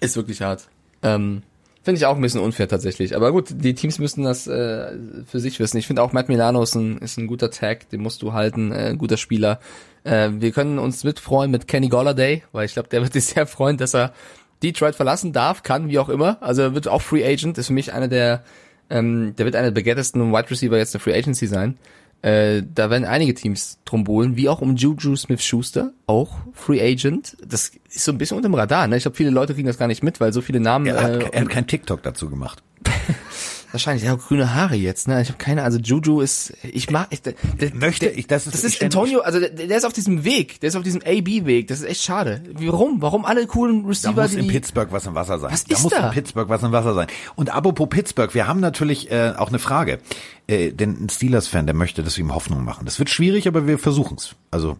Ist wirklich hart. Ähm, finde ich auch ein bisschen unfair tatsächlich. Aber gut, die Teams müssen das äh, für sich wissen. Ich finde auch Matt Milano ist ein, ist ein guter Tag, den musst du halten, äh, ein guter Spieler. Äh, wir können uns mitfreuen mit Kenny Golladay, weil ich glaube, der wird sich sehr freuen, dass er Detroit verlassen darf, kann, wie auch immer. Also er wird auch Free Agent, ist für mich einer der, ähm, der wird einer der begehrtesten Wide Receiver jetzt der Free Agency sein. Äh, da werden einige Teams drum bohlen, wie auch um Juju Smith-Schuster, auch Free Agent. Das ist so ein bisschen unter dem Radar. Ne? Ich glaube, viele Leute kriegen das gar nicht mit, weil so viele Namen. Er hat, äh, er hat kein TikTok dazu gemacht. Wahrscheinlich, ja, grüne Haare jetzt, ne? Ich habe keine, also Juju ist, ich mag, ich, der, möchte, ich, das ist, das ist Antonio, also der, der ist auf diesem Weg, der ist auf diesem AB-Weg, das ist echt schade. Warum? Warum alle coolen Receiver, da muss die, in Pittsburgh was im Wasser sein. Was da ist muss da? in Pittsburgh was im Wasser sein. Und apropos Pittsburgh, wir haben natürlich äh, auch eine Frage, äh, denn ein Steelers-Fan, der möchte, dass wir ihm Hoffnung machen. Das wird schwierig, aber wir versuchen's. Also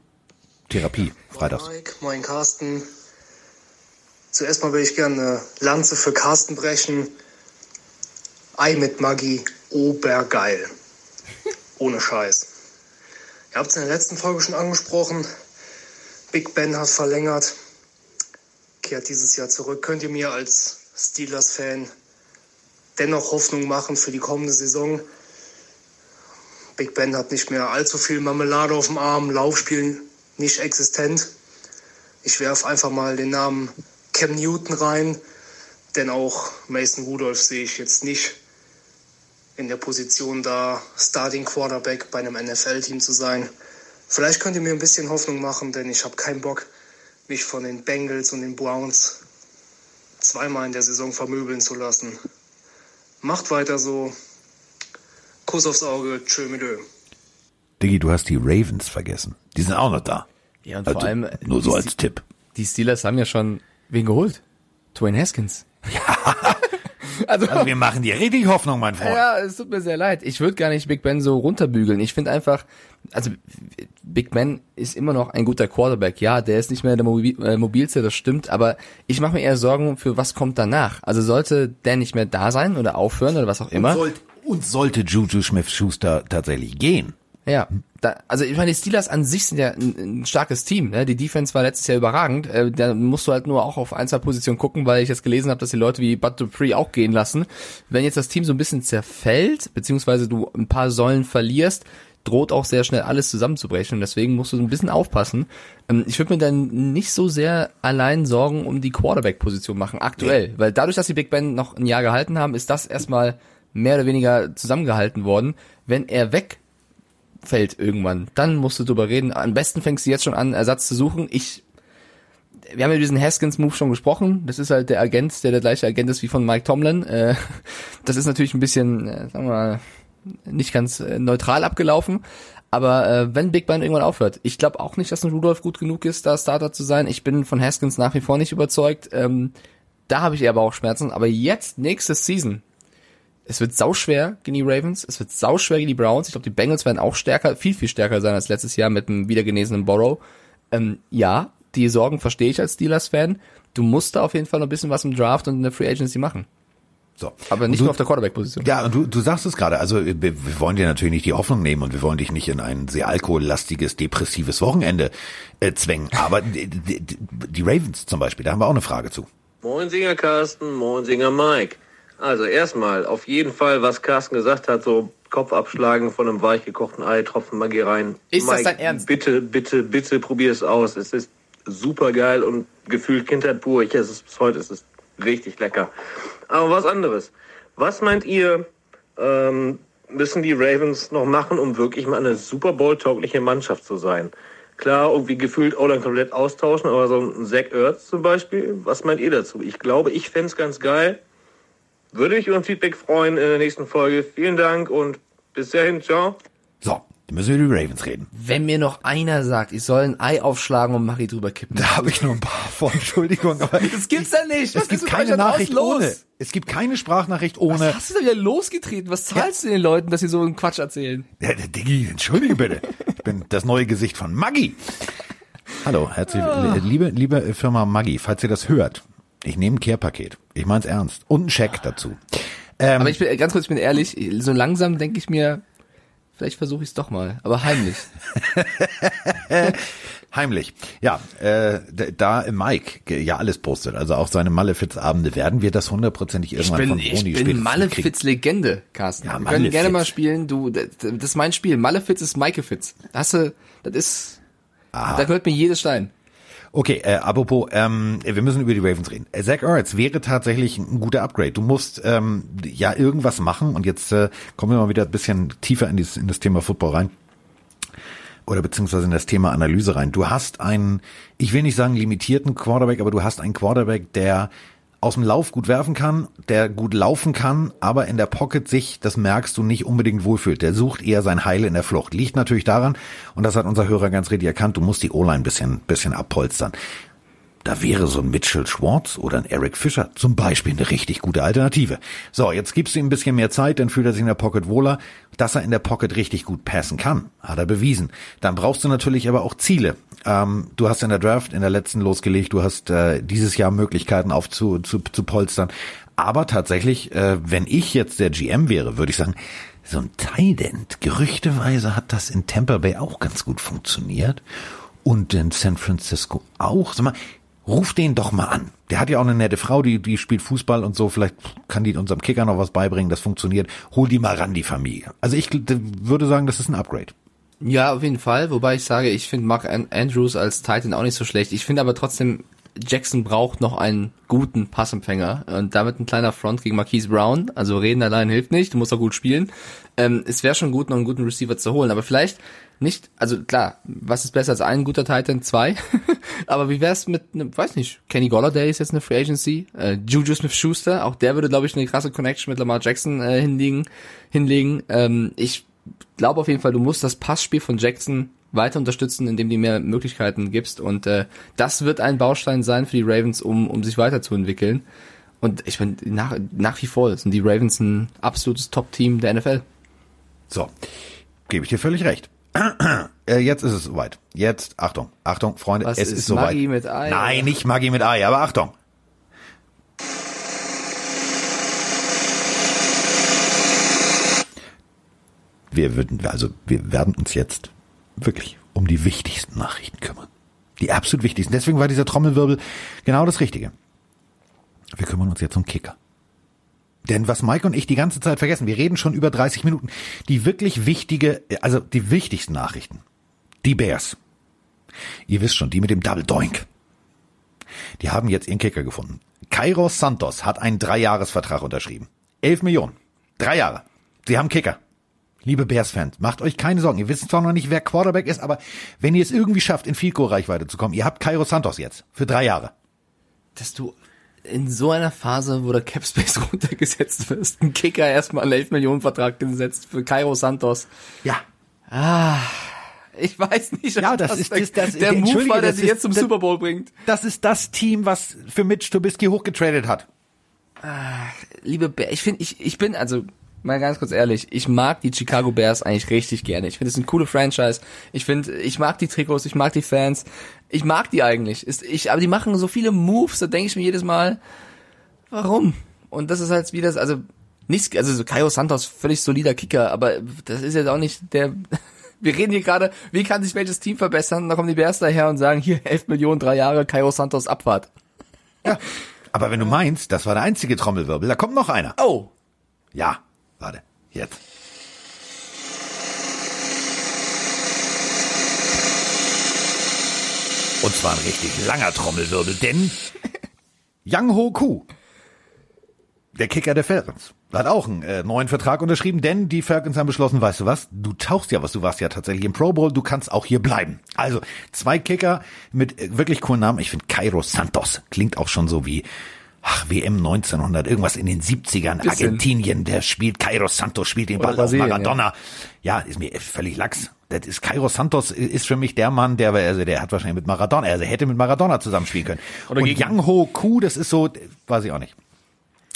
Therapie, freitags. Moin Mike, moin Carsten. Zuerst mal will ich gerne eine Lanze für Carsten brechen. Ei mit Maggi, obergeil. Ohne Scheiß. Ihr habt es in der letzten Folge schon angesprochen. Big Ben hat verlängert. Kehrt dieses Jahr zurück. Könnt ihr mir als Steelers-Fan dennoch Hoffnung machen für die kommende Saison? Big Ben hat nicht mehr allzu viel Marmelade auf dem Arm, Laufspiel nicht existent. Ich werfe einfach mal den Namen Cam Newton rein, denn auch Mason Rudolph sehe ich jetzt nicht in der Position da, Starting Quarterback bei einem NFL-Team zu sein. Vielleicht könnt ihr mir ein bisschen Hoffnung machen, denn ich habe keinen Bock, mich von den Bengals und den Browns zweimal in der Saison vermöbeln zu lassen. Macht weiter so. Kuss aufs Auge. Tschö mit Ö. Diggi, du hast die Ravens vergessen. Die sind auch noch da. Ja, und also, vor allem. Nur so als Tipp. Die Steelers haben ja schon wen geholt? Twain Haskins. Ja. Also, also wir machen dir richtig Hoffnung, mein Freund. Ja, es tut mir sehr leid. Ich würde gar nicht Big Ben so runterbügeln. Ich finde einfach, also Big Ben ist immer noch ein guter Quarterback. Ja, der ist nicht mehr der Mobil äh, mobilste, das stimmt. Aber ich mache mir eher Sorgen für was kommt danach. Also sollte der nicht mehr da sein oder aufhören oder was auch immer. Und, sollt, und sollte Juju Smith-Schuster tatsächlich gehen, ja, da, also ich meine, die Steelers an sich sind ja ein, ein starkes Team. Ne? Die Defense war letztes Jahr überragend. Äh, da musst du halt nur auch auf ein, zwei Positionen gucken, weil ich jetzt gelesen habe, dass die Leute wie Bud Dupree auch gehen lassen. Wenn jetzt das Team so ein bisschen zerfällt, beziehungsweise du ein paar Säulen verlierst, droht auch sehr schnell alles zusammenzubrechen. Und deswegen musst du so ein bisschen aufpassen. Ähm, ich würde mir dann nicht so sehr allein Sorgen um die Quarterback-Position machen, aktuell. Weil dadurch, dass die Big Ben noch ein Jahr gehalten haben, ist das erstmal mehr oder weniger zusammengehalten worden. Wenn er weg fällt irgendwann. Dann musst du drüber reden. Am besten fängst du jetzt schon an, Ersatz zu suchen. Ich, wir haben ja diesen Haskins-Move schon gesprochen. Das ist halt der Agent, der der gleiche Agent ist wie von Mike Tomlin. Äh, das ist natürlich ein bisschen, äh, sagen wir mal, nicht ganz äh, neutral abgelaufen. Aber äh, wenn Big Ben irgendwann aufhört, ich glaube auch nicht, dass ein Rudolph gut genug ist, da Starter zu sein. Ich bin von Haskins nach wie vor nicht überzeugt. Ähm, da habe ich aber auch Schmerzen. Aber jetzt, nächste Season, Es wird sauschwer gegen die Ravens, es wird sauschwer gegen die Browns. Ich glaube, die Bengals werden auch stärker, viel, viel stärker sein als letztes Jahr mit einem wiedergenesenen Borrow. Ähm, ja, die Sorgen verstehe ich als Steelers-Fan. Du musst da auf jeden Fall noch ein bisschen was im Draft und in der Free Agency machen. So. Aber nicht du, nur auf der Quarterback-Position. Ja, und du, du sagst es gerade, also wir, wir wollen dir natürlich nicht die Hoffnung nehmen und wir wollen dich nicht in ein sehr alkohollastiges, depressives Wochenende äh, zwängen. Aber die, die, die Ravens zum Beispiel, da haben wir auch eine Frage zu. Moin Singer Carsten, moin Singer Mike. Also erstmal, auf jeden Fall, was Carsten gesagt hat, so Kopf abschlagen von einem weich gekochten Ei, Tropfen Magie rein. Ist das Mike, dein Ernst? Bitte, bitte, bitte probier es aus. Es ist super geil und gefühlt Kindheit pur. Ich esse es bis heute, es ist richtig lecker. Aber was anderes. Was meint ihr, ähm, müssen die Ravens noch machen, um wirklich mal eine Super Bowl-taugliche Mannschaft zu sein? Klar, irgendwie gefühlt dann komplett austauschen, aber so ein Zach Ertz zum Beispiel, was meint ihr dazu? Ich glaube, ich fänd's ganz geil. Würde mich über ein Feedback freuen in der nächsten Folge. Vielen Dank und bis dahin, ciao. So, dann müssen wir über die Ravens reden. Wenn mir noch einer sagt, ich soll ein Ei aufschlagen und Marie drüber kippen. Da habe ich nur ein paar von, Entschuldigung, aber Das gibt's ja nicht. es Was gibt ist mit keine Nachricht los? ohne. Es gibt keine Sprachnachricht ohne. Was hast du da wieder losgetreten? Was zahlst du den Leuten, dass sie so einen Quatsch erzählen? Ja, der Diggi, entschuldige bitte. Ich bin das neue Gesicht von Maggi. Hallo, herzlich, liebe, liebe Firma Maggi, falls ihr das hört, ich nehme ein Care-Paket. Ich mein's ernst. Und ein Scheck dazu. Ähm, Aber ich bin ganz kurz, ich bin ehrlich, so langsam denke ich mir, vielleicht versuche ich es doch mal, aber heimlich. Heimlich. Ja, äh, da Mike ja alles postet, also auch seine Malefiz-Abende, werden wir das hundertprozentig Ich irgendwann bin, von ich bin spätestens Malefiz kriegen. Legende, Carsten. Ja, Wir können gerne mal spielen. Du, das ist mein Spiel. Malefiz ist Maikefitz. Hast du, das ist, da gehört mir jedes Stein. Okay, äh, apropos, ähm, wir müssen über die Ravens reden. Äh, Zach Ertz wäre tatsächlich ein guter Upgrade. Du musst ähm, ja irgendwas machen und jetzt äh, kommen wir mal wieder ein bisschen tiefer in, dieses, in das Thema Football rein oder beziehungsweise in das Thema Analyse rein. Du hast einen, ich will nicht sagen limitierten Quarterback, aber du hast einen Quarterback, der aus dem Lauf gut werfen kann, der gut laufen kann, aber in der Pocket sich, das merkst du, nicht unbedingt wohlfühlt. Der sucht eher sein Heil in der Flucht. Liegt natürlich daran, und das hat unser Hörer ganz richtig erkannt, du musst die O-Line ein bisschen, bisschen abpolstern. Da wäre so ein Mitchell Schwartz oder ein Eric Fischer zum Beispiel eine richtig gute Alternative. So, jetzt gibst du ihm ein bisschen mehr Zeit, dann fühlt er sich in der Pocket wohler. Dass er in der Pocket richtig gut passen kann, hat er bewiesen. Dann brauchst du natürlich aber auch Ziele. Ähm, du hast in der Draft in der letzten losgelegt, du hast äh, dieses Jahr Möglichkeiten aufzu zu, zu polstern. Aber tatsächlich, äh, wenn ich jetzt der GM wäre, würde ich sagen, so ein Tident, gerüchteweise hat das in Tampa Bay auch ganz gut funktioniert und in San Francisco auch. Sag mal, ruf den doch mal an. Der hat ja auch eine nette Frau, die, die spielt Fußball und so. Vielleicht kann die unserem Kicker noch was beibringen. Das funktioniert. Hol die mal ran, die Familie. Also ich würde sagen, das ist ein Upgrade. Ja, auf jeden Fall. Wobei ich sage, ich finde Mark An- Andrews als Titan auch nicht so schlecht. Ich finde aber trotzdem, Jackson braucht noch einen guten Passempfänger und damit ein kleiner Front gegen Marquise Brown. Also reden allein hilft nicht, du musst auch gut spielen. Ähm, es wäre schon gut, noch einen guten Receiver zu holen, aber vielleicht nicht, also klar, was ist besser als ein guter Titan? Zwei. aber wie wär's mit, einem, weiß nicht, Kenny Golladay ist jetzt eine Free Agency, äh, Juju Smith-Schuster, auch der würde, glaube ich, eine krasse Connection mit Lamar Jackson äh, hinlegen. hinlegen. Ähm, ich glaube auf jeden Fall, du musst das Passspiel von Jackson weiter unterstützen, indem du mehr Möglichkeiten gibst. Und äh, das wird ein Baustein sein für die Ravens, um, um sich weiterzuentwickeln. Und ich bin nach, nach wie vor sind die Ravens ein absolutes Top-Team der NFL. So, gebe ich dir völlig recht. Äh, Jetzt ist es soweit. Jetzt, Achtung, Achtung, Freunde, Was es ist ist soweit. Maggi mit Ei, Nein, nicht Maggi mit Ei, aber Achtung. Wir würden, also wir werden uns jetzt wirklich um die wichtigsten Nachrichten kümmern. Die absolut wichtigsten. Deswegen war dieser Trommelwirbel genau das Richtige. Wir kümmern uns jetzt um Kicker. Denn was Mike und ich die ganze Zeit vergessen, wir reden schon über 30 Minuten, die wirklich wichtige, also die wichtigsten Nachrichten. Die Bears. Ihr wisst schon, die mit dem Double Doink. Die haben jetzt ihren Kicker gefunden. Kairos Santos hat einen Dreijahresvertrag unterschrieben. 11 Millionen. Drei Jahre. Sie haben Kicker. Liebe Bears-Fans, macht euch keine Sorgen. Ihr wisst zwar noch nicht, wer Quarterback ist, aber wenn ihr es irgendwie schafft, in Field Goal Reichweite zu kommen, ihr habt Kairos Santos jetzt. Für drei Jahre. Dass du in so einer Phase, wo der Cap Space runtergesetzt wirst, einen Kicker erstmal einen 11 Millionen Vertrag gesetzt für Cairo Santos. Ja. Ich weiß nicht, ob Ja, das ist- der, das- das- der Move war, der sie jetzt zum das- Super Bowl bringt. Das ist das Team, was für Mitch Trubisky hochgetradet hat. liebe Bär, ich finde, ich, ich bin, also mal ganz kurz ehrlich, ich mag die Chicago Bears eigentlich richtig gerne. Ich finde es ein coole Franchise. Ich finde, ich mag die Trikots, ich mag die Fans. Ich mag die eigentlich. Ist, ich, aber die machen so viele Moves, da denke ich mir jedes Mal, warum? Und das ist halt wie das, also nicht, also so Caio Santos, völlig solider Kicker, aber das ist jetzt auch nicht der. Wir reden hier gerade, wie kann sich welches Team verbessern? Und dann kommen die Bears daher und sagen, hier 11 Millionen, drei Jahre, Caio Santos Abfahrt. Ja. Aber wenn du meinst, das war der einzige Trommelwirbel, da kommt noch einer. Oh, Ja, warte, jetzt. Und zwar ein richtig langer Trommelwirbel, denn Yang Ho Ku, der Kicker der Falcons, hat auch einen äh, neuen Vertrag unterschrieben, denn die Falcons haben beschlossen, weißt du was, du tauchst ja was, du warst ja tatsächlich im Pro Bowl, du kannst auch hier bleiben. Also zwei Kicker mit äh, wirklich coolen Namen. Ich finde Cairo Santos klingt auch schon so wie ach, WM 1900, irgendwas in den 70ern, Bisschen. Argentinien, der spielt, Cairo Santos spielt den Ball auf Maradona. Ja. ist mir völlig lax. Das ist Cairo Santos ist für mich der Mann, der also der hat wahrscheinlich mit Maradona, also hätte mit Maradona zusammenspielen können. Oder Und Yang Ho Ku, das ist so, weiß ich auch nicht.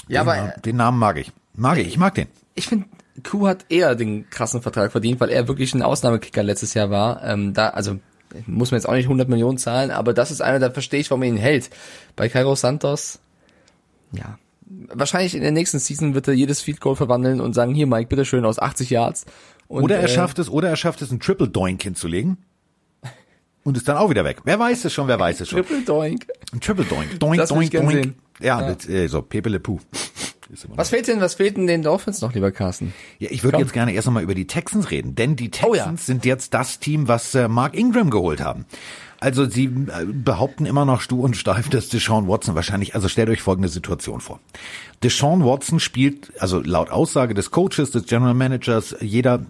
ja, den, aber Namen- den Namen mag ich. Mag ich, ich mag den. ich finde, Kuh hat eher den krassen Vertrag verdient, weil er wirklich ein Ausnahmekicker letztes Jahr war. Ähm, da, also muss man jetzt auch nicht 100 Millionen zahlen, aber das ist einer, da verstehe ich, warum er ihn hält. Bei Cairo Santos, ja, wahrscheinlich in der nächsten Season wird er jedes Field Goal verwandeln und sagen, hier Mike, bitteschön aus 80 Yards. Und, Oder er äh, schafft es, oder er schafft es, einen Triple Doink hinzulegen. Und ist dann auch wieder weg. Wer weiß es schon, wer weiß es schon. Triple Doink. Ein Triple Doink. Doink, Das doink, doink. sehen. Ja, Ja. Das, äh, so Pepe Le noch- Was fehlt denn, was fehlt denn den Dolphins noch, lieber Carsten? Ja, ich würde jetzt gerne erst einmal über die Texans reden, denn die Oh Texans ja. sind jetzt das Team, was äh, Mark Ingram geholt haben. Also sie äh, behaupten immer noch stur und steif, dass Deshaun Watson wahrscheinlich, also stellt euch folgende Situation vor. Deshaun Watson spielt, also laut Aussage des Coaches, des General Managers, jeder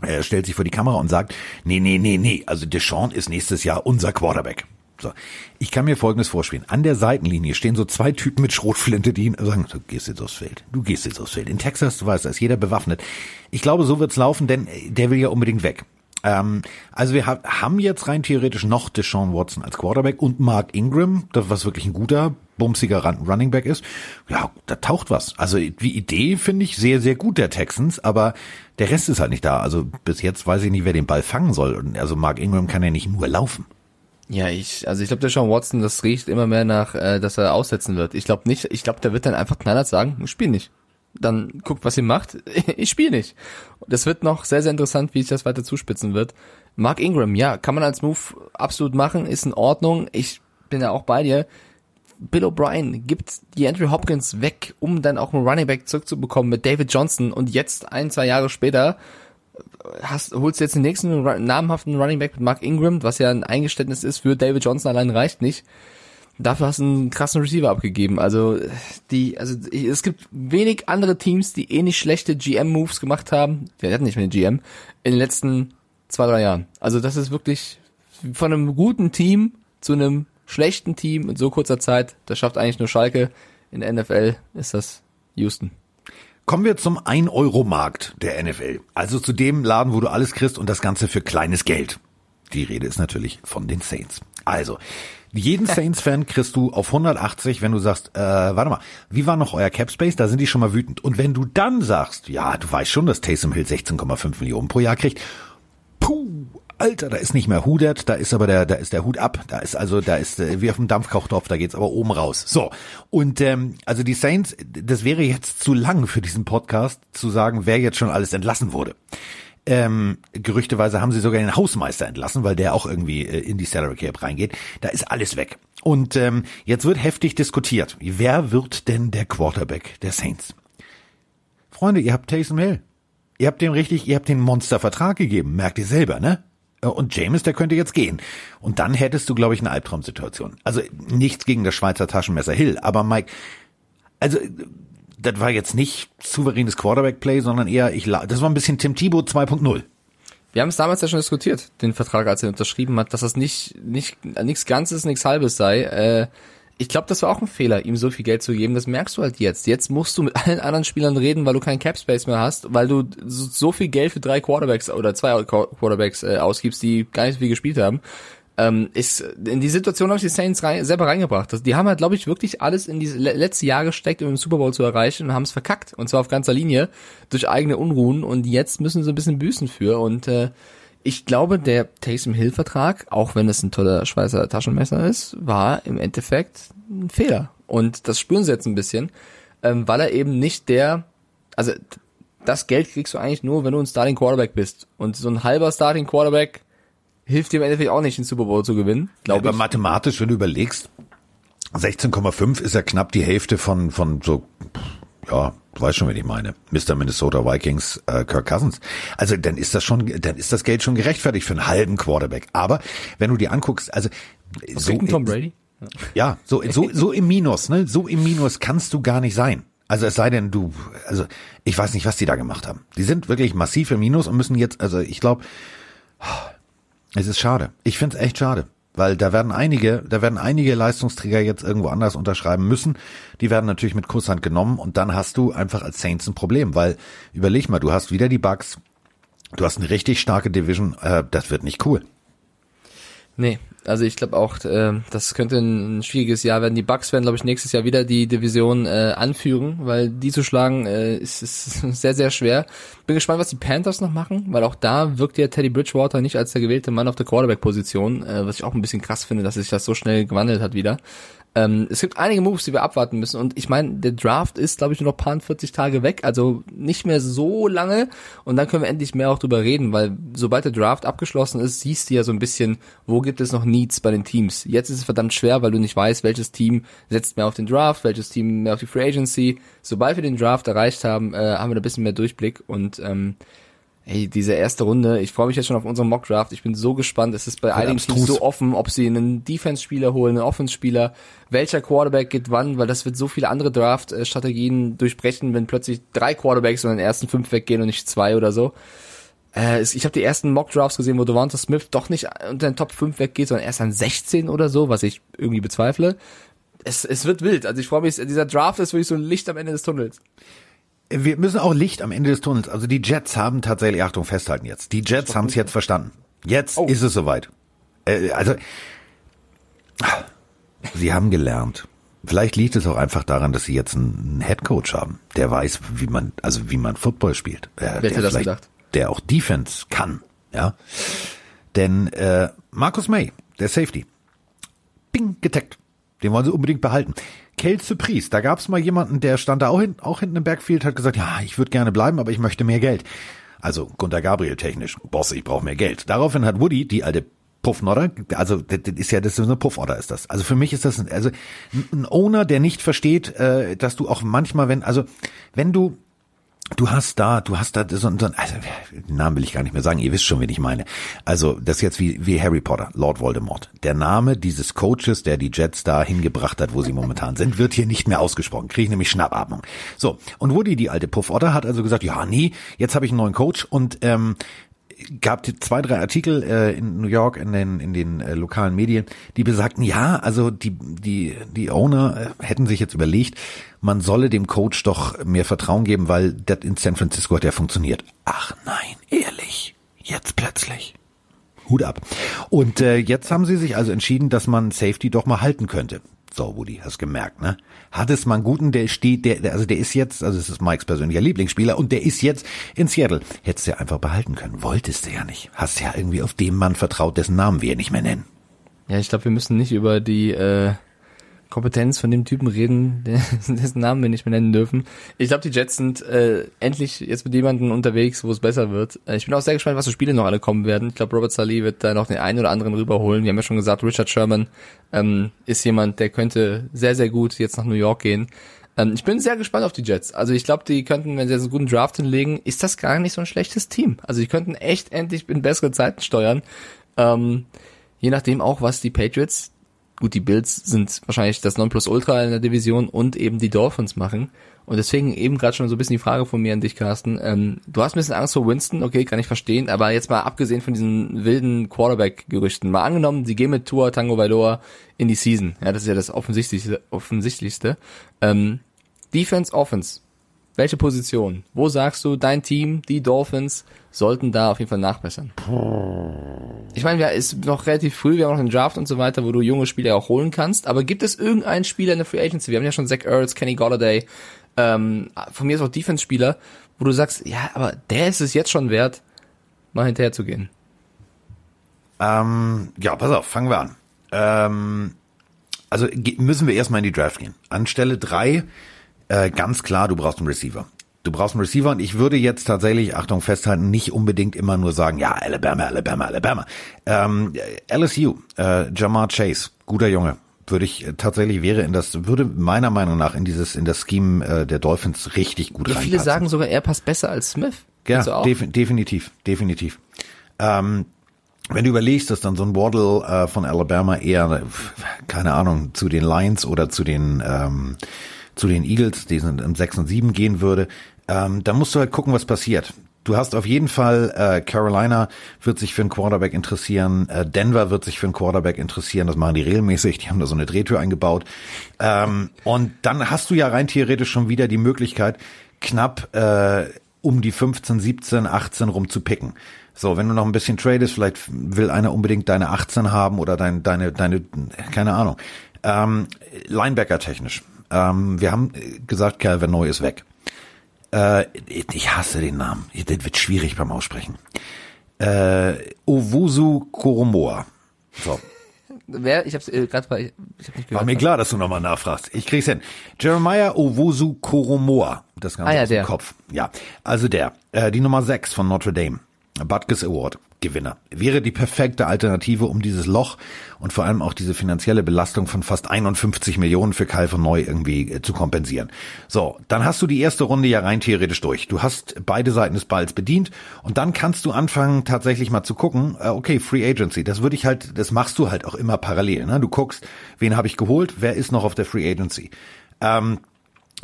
er stellt sich vor die Kamera und sagt, nee, nee, nee, nee, also Deshaun ist nächstes Jahr unser Quarterback. So, ich kann mir Folgendes vorspielen. An der Seitenlinie stehen so zwei Typen mit Schrotflinte, die sagen, du gehst jetzt aufs Feld, du gehst jetzt aufs Feld. In Texas, du weißt, da ist jeder bewaffnet. Ich glaube, so wird's laufen, denn äh, der will ja unbedingt weg. Ähm, also wir ha haben jetzt rein theoretisch noch Deshaun Watson als Quarterback und Mark Ingram, das was wirklich ein guter, bumsiger Run Running Back ist. Ja, da taucht was. Also die Idee finde ich sehr, sehr gut der Texans, aber der Rest ist halt nicht da. Also bis jetzt weiß ich nicht, wer den Ball fangen soll. Also Mark Ingram kann ja nicht nur laufen. Ja, ich, also ich glaube, der Sean Watson, das riecht immer mehr nach, äh, dass er aussetzen wird. Ich glaube nicht, ich glaube, der wird dann einfach knallhart sagen, ich spiel nicht. Dann guckt, was ihr macht, ich spiel nicht. Das wird noch sehr, sehr interessant, wie sich das weiter zuspitzen wird. Mark Ingram, ja, kann man als Move absolut machen, ist in Ordnung. Ich bin ja auch bei dir. Bill O'Brien gibt die Andrew Hopkins weg, um dann auch einen Running Back zurückzubekommen mit David Johnson und jetzt ein, zwei Jahre später hast, holst du jetzt den nächsten namhaften Running Back mit Mark Ingram, was ja ein Eingeständnis ist für David Johnson allein reicht nicht. Dafür hast du einen krassen Receiver abgegeben. Also die, also es gibt wenig andere Teams, die ähnlich schlechte GM-Moves gemacht haben. Wir hatten nicht mehr einen GM in den letzten zwei, drei Jahren. Also das ist wirklich von einem guten Team zu einem schlechten Team in so kurzer Zeit. Das schafft eigentlich nur Schalke. In der NFL ist das Houston. Kommen wir zum 1-Euro-Markt der NFL. Also zu dem Laden, wo du alles kriegst und das Ganze für kleines Geld. Die Rede ist natürlich von den Saints. Also, jeden Saints-Fan kriegst du auf 180, wenn du sagst, äh, warte mal, wie war noch euer Cap Space? Da sind die schon mal wütend. Und wenn du dann sagst, ja, du weißt schon, dass Taysom Hill 16,5 Millionen pro Jahr kriegt, puh, Alter, da ist nicht mehr Hudert, da ist aber der, da ist der Hut ab, da ist also, da ist äh, wie auf dem Dampfkochtopf, da geht's aber oben raus. So und ähm, also die Saints, das wäre jetzt zu lang für diesen Podcast zu sagen, wer jetzt schon alles entlassen wurde. Ähm, gerüchteweise haben sie sogar den Hausmeister entlassen, weil der auch irgendwie äh, in die Salary Cap reingeht. Da ist alles weg. Und ähm, jetzt wird heftig diskutiert. Wer wird denn der Quarterback der Saints? Freunde, ihr habt Taysom Hill. Ihr habt dem richtig, ihr habt den Monstervertrag gegeben, merkt ihr selber, ne? Und James, der könnte jetzt gehen. Und dann hättest du, glaube ich, eine Albtraumsituation. Also nichts gegen das Schweizer Taschenmesser Hill, aber Mike, also das war jetzt nicht souveränes Quarterback-Play, sondern eher, ich, das war ein bisschen Tim Thibault 2.0. Wir haben es damals ja schon diskutiert, den Vertrag, als er unterschrieben hat, dass das nicht nicht nichts Ganzes, nichts Halbes sei. Äh, ich glaube, das war auch ein Fehler, ihm so viel Geld zu geben. Das merkst du halt jetzt. Jetzt musst du mit allen anderen Spielern reden, weil du keinen Cap Space mehr hast, weil du so so viel Geld für drei Quarterbacks oder zwei Quarterbacks äh, ausgibst, die gar nicht so viel gespielt haben. Ähm, ist in die Situation habe ich die Saints rein, selber reingebracht. Das, die haben halt, glaube ich, wirklich alles in diese le letzte Jahr gesteckt, um den Super Bowl zu erreichen und haben es verkackt. Und zwar auf ganzer Linie durch eigene Unruhen. Und jetzt müssen sie ein bisschen büßen für. Und äh, ich glaube, der Taysom Hill Vertrag, auch wenn es ein toller Schweizer Taschenmesser ist, war im Endeffekt ein Fehler. Und das spüren sie jetzt ein bisschen, ähm, weil er eben nicht der, also das Geld kriegst du eigentlich nur, wenn du ein Starting Quarterback bist. Und so ein halber Starting Quarterback hilft dir im Endeffekt auch nicht, den Super Bowl zu gewinnen, glaube Aber ich. mathematisch, wenn du überlegst, 16,5 ist ja knapp die Hälfte von, von so, ja, du weißt schon, wen ich meine. Mr. Minnesota Vikings, äh, Kirk Cousins. Also dann ist das schon, dann ist das Geld schon gerechtfertigt für einen halben Quarterback. Aber wenn du dir anguckst, also so, Gegen Tom Brady? ja, so, so, so im Minus, ne? So im Minus kannst du gar nicht sein. Also es sei denn, du, also ich weiß nicht, was die da gemacht haben. Die sind wirklich massiv im Minus und müssen jetzt, also ich glaube, es ist schade. Ich finde es echt schade. Weil da werden einige, da werden einige Leistungsträger jetzt irgendwo anders unterschreiben müssen. Die werden natürlich mit Kusshand genommen und dann hast du einfach als Saints ein Problem, weil überleg mal, du hast wieder die Bugs, du hast eine richtig starke Division, äh, das wird nicht cool. Nee, also ich glaube auch, äh, das könnte ein schwieriges Jahr werden. Die Bucks werden, glaube ich, nächstes Jahr wieder die Division äh, anführen, weil die zu schlagen äh, ist, ist sehr, sehr schwer. Bin gespannt, was die Panthers noch machen, weil auch da wirkt ja Teddy Bridgewater nicht als der gewählte Mann auf der Quarterback-Position, äh, was ich auch ein bisschen krass finde, dass sich das so schnell gewandelt hat wieder. Ähm, es gibt einige Moves, die wir abwarten müssen. Und ich meine, der Draft ist, glaube ich, nur noch paar 40 Tage weg, also nicht mehr so lange. Und dann können wir endlich mehr auch drüber reden, weil sobald der Draft abgeschlossen ist, siehst du ja so ein bisschen, wo gibt es noch Needs bei den Teams. Jetzt ist es verdammt schwer, weil du nicht weißt, welches Team setzt mehr auf den Draft, welches Team mehr auf die Free Agency. Sobald wir den Draft erreicht haben, äh, haben wir da ein bisschen mehr Durchblick und ähm, Hey, diese erste Runde, ich freue mich jetzt schon auf unseren Mock Draft. Ich bin so gespannt. Es ist bei einigen Teams so offen, ob sie einen Defense-Spieler holen, einen Offense-Spieler, welcher Quarterback geht wann, weil das wird so viele andere Draft-Strategien durchbrechen, wenn plötzlich drei Quarterbacks von den ersten fünf weggehen und nicht zwei oder so. Äh, ich habe die ersten Mock Drafts gesehen, wo Devonta Smith doch nicht unter den Top 5 weggeht, sondern erst an 16 oder so, was ich irgendwie bezweifle. Es, es wird wild. Also ich freue mich, dieser Draft ist wirklich so ein Licht am Ende des Tunnels. Wir müssen auch Licht am Ende des Tunnels. Also die Jets haben tatsächlich, Achtung, festhalten jetzt. Die Jets haben es jetzt verstanden. Jetzt Oh. ist es soweit. Äh, also, sie haben gelernt. Vielleicht liegt es auch einfach daran, dass sie jetzt einen Headcoach haben, der weiß, wie man, also wie man Football spielt. Äh, hätte der das gedacht? Der auch Defense kann, ja. Denn äh, Markus May, der Safety, Bing, getaggt. Den wollen sie unbedingt behalten. Kelsey Priest, da gab es mal jemanden, der stand da auch, hin, auch hinten im Backfield, hat gesagt, ja, ich würde gerne bleiben, aber ich möchte mehr Geld. Also Gunter Gabriel technisch, Boss, ich brauche mehr Geld. Daraufhin hat Woody, die alte Puffnodder, also das, ist ja, das ist eine Puffodder ist das. Also für mich ist das ein, also ein Owner, der nicht versteht, äh, dass du auch manchmal, wenn, also wenn du Du hast da, du hast da so, so also den Namen will ich gar nicht mehr sagen, ihr wisst schon, wen ich meine. Also das ist jetzt wie, wie Harry Potter, Lord Voldemort. Der Name dieses Coaches, der die Jets da hingebracht hat, wo sie momentan sind, wird hier nicht mehr ausgesprochen. Kriege ich nämlich Schnappatmung. So, und Woody, die alte Puffotter, hat also gesagt, ja, nee, jetzt habe ich einen neuen Coach und ähm, gab zwei, drei Artikel äh, in New York in den, in den äh, lokalen Medien, die besagten, ja, also die, die, die Owner äh, hätten sich jetzt überlegt, man solle dem Coach doch mehr Vertrauen geben, weil das in San Francisco hat ja funktioniert. Ach nein, ehrlich, jetzt plötzlich. Hut ab. Und äh, jetzt haben sie sich also entschieden, dass man Safety doch mal halten könnte. So, Woody, hast gemerkt, ne? Hat es mal einen guten, der steht, der, der also der ist jetzt, also es ist Mikes persönlicher Lieblingsspieler und der ist jetzt in Seattle. Hättest du ja einfach behalten können. Wolltest du ja nicht. Hast ja irgendwie auf dem Mann vertraut, dessen Namen wir nicht mehr nennen. Ja, ich glaube, wir müssen nicht über die äh, Kompetenz von dem Typen reden, dessen Namen wir nicht mehr nennen dürfen. Ich glaube, die Jets sind äh, endlich jetzt mit jemandem unterwegs, wo es besser wird. Äh, ich bin auch sehr gespannt, was für Spiele noch alle kommen werden. Ich glaube, Robert Saleh wird da noch den einen oder anderen rüberholen. Wir haben ja schon gesagt, Richard Sherman ähm, ist jemand, der könnte sehr, sehr gut jetzt nach New York gehen. Ähm, ich bin sehr gespannt auf die Jets. Also ich glaube, die könnten, wenn sie jetzt einen guten Draft hinlegen, ist das gar nicht so ein schlechtes Team. Also die könnten echt endlich in bessere Zeiten steuern. Ähm, je nachdem auch, was die Patriots, gut, die Bills sind wahrscheinlich das Nonplusultra in der Division und eben die Dolphins machen. Und deswegen eben gerade schon so ein bisschen die Frage von mir an dich, Carsten. Ähm, du hast ein bisschen Angst vor Winston, okay, kann ich verstehen, aber jetzt mal abgesehen von diesen wilden Quarterback-Gerüchten, mal angenommen, die gehen mit Tua Tango Vailoa in die Season. Ja, das ist ja das Offensichtlichste. offensichtlichste. Ähm, Defense, Offense. Welche Position? Wo sagst du, dein Team, die Dolphins, sollten da auf jeden Fall nachbessern? Ich meine, ja, ist noch relativ früh, wir haben noch einen Draft und so weiter, wo du junge Spieler auch holen kannst. Aber gibt es irgendeinen Spieler in der Free Agency? Wir haben ja schon Zach Ertz, Kenny Golladay, ähm, von mir ist auch Defense-Spieler, wo du sagst, ja, aber der ist es jetzt schon wert, mal hinterher zu gehen. Ähm, ja, pass auf, fangen wir an. Ähm, also müssen wir erstmal in die Draft gehen. An Stelle drei äh, ganz klar, du brauchst einen Receiver. Du brauchst einen Receiver und ich würde jetzt tatsächlich, Achtung, festhalten, nicht unbedingt immer nur sagen, ja, Alabama, Alabama, Alabama. Ähm, LSU, äh, Jamar Chase, guter Junge. Würde ich äh, tatsächlich wäre in das, würde meiner Meinung nach in dieses, in das Scheme äh, der Dolphins richtig gut ja, reinpassen. Viele sagen sogar, er passt besser als Smith. Ja, def definitiv, definitiv. Ähm, wenn du überlegst, dass dann so ein Waddle äh, von Alabama eher, keine Ahnung, zu den Lions oder zu den ähm, zu den Eagles, die sind im 6 und 7 gehen würde, ähm, dann musst du halt gucken, was passiert. Du hast auf jeden Fall äh, Carolina wird sich für einen Quarterback interessieren, äh, Denver wird sich für einen Quarterback interessieren, das machen die regelmäßig, die haben da so eine Drehtür eingebaut. Ähm, und dann hast du ja rein theoretisch schon wieder die Möglichkeit, knapp äh, um die 15, 17, 18 rum zu picken. So, wenn du noch ein bisschen tradest, vielleicht will einer unbedingt deine 18 haben oder dein, deine, deine, keine Ahnung. Ähm, Linebacker technisch. Ähm, wir haben gesagt, Calvin Neu ist weg. Äh, ich hasse den Namen. Das wird schwierig beim Aussprechen. Äh, Owusu Koromoa. So. Wer? Ich hab's äh, gerade bei. Ich hab nicht gehört. War mir klar, dass du nochmal nachfragst. Ich krieg's hin. Jeremiah Owusu Koromoa. Das Ganze Ah ja, aus dem der. Kopf. Ja. Also der. Äh, die Nummer 6 von Notre Dame. Butkus Award. Gewinner. Wäre die perfekte Alternative, um dieses Loch und vor allem auch diese finanzielle Belastung von fast 51 Millionen für Kyle von Neu irgendwie äh, zu kompensieren. So, dann hast du die erste Runde ja rein theoretisch durch. Du hast beide Seiten des Balls bedient und dann kannst du anfangen tatsächlich mal zu gucken, äh, okay, Free Agency, das würde ich halt, das machst du halt auch immer parallel. Ne? Du guckst, wen habe ich geholt, wer ist noch auf der Free Agency. Ähm,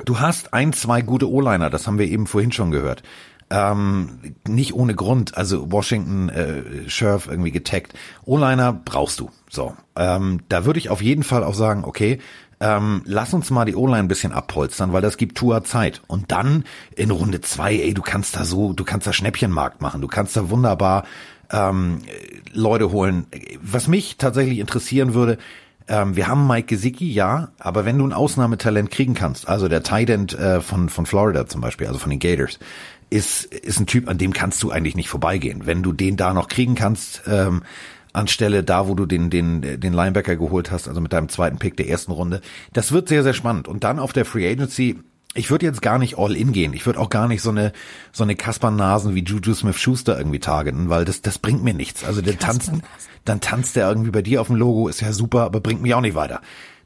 du hast ein, zwei gute O-Liner, das haben wir eben vorhin schon gehört. Ähm, nicht ohne Grund, also Washington, äh, Scherf irgendwie getaggt. O-Liner brauchst du. So, ähm, da würde ich auf jeden Fall auch sagen, okay, ähm, lass uns mal die O-Line ein bisschen abholstern, weil das gibt Tour Zeit. Und dann in Runde zwei, ey, du kannst da so, du kannst da Schnäppchenmarkt machen, du kannst da wunderbar ähm, Leute holen. Was mich tatsächlich interessieren würde, ähm, wir haben Mike Gesicki, ja, aber wenn du ein Ausnahmetalent kriegen kannst, also der Tight End äh, von, von Florida zum Beispiel, also von den Gators, ist, ist ein Typ, an dem kannst du eigentlich nicht vorbeigehen. Wenn du den da noch kriegen kannst, ähm, anstelle da, wo du den, den, den Linebacker geholt hast, also mit deinem zweiten Pick der ersten Runde, das wird sehr, sehr spannend. Und dann auf der Free Agency, ich würde jetzt gar nicht all in gehen. Ich würde auch gar nicht so eine so eine Kaspern-Nasen wie Juju Smith-Schuster irgendwie targeten, weil das das bringt mir nichts. Also der tanzt, dann tanzt der irgendwie bei dir auf dem Logo, ist ja super, aber bringt mich auch nicht weiter.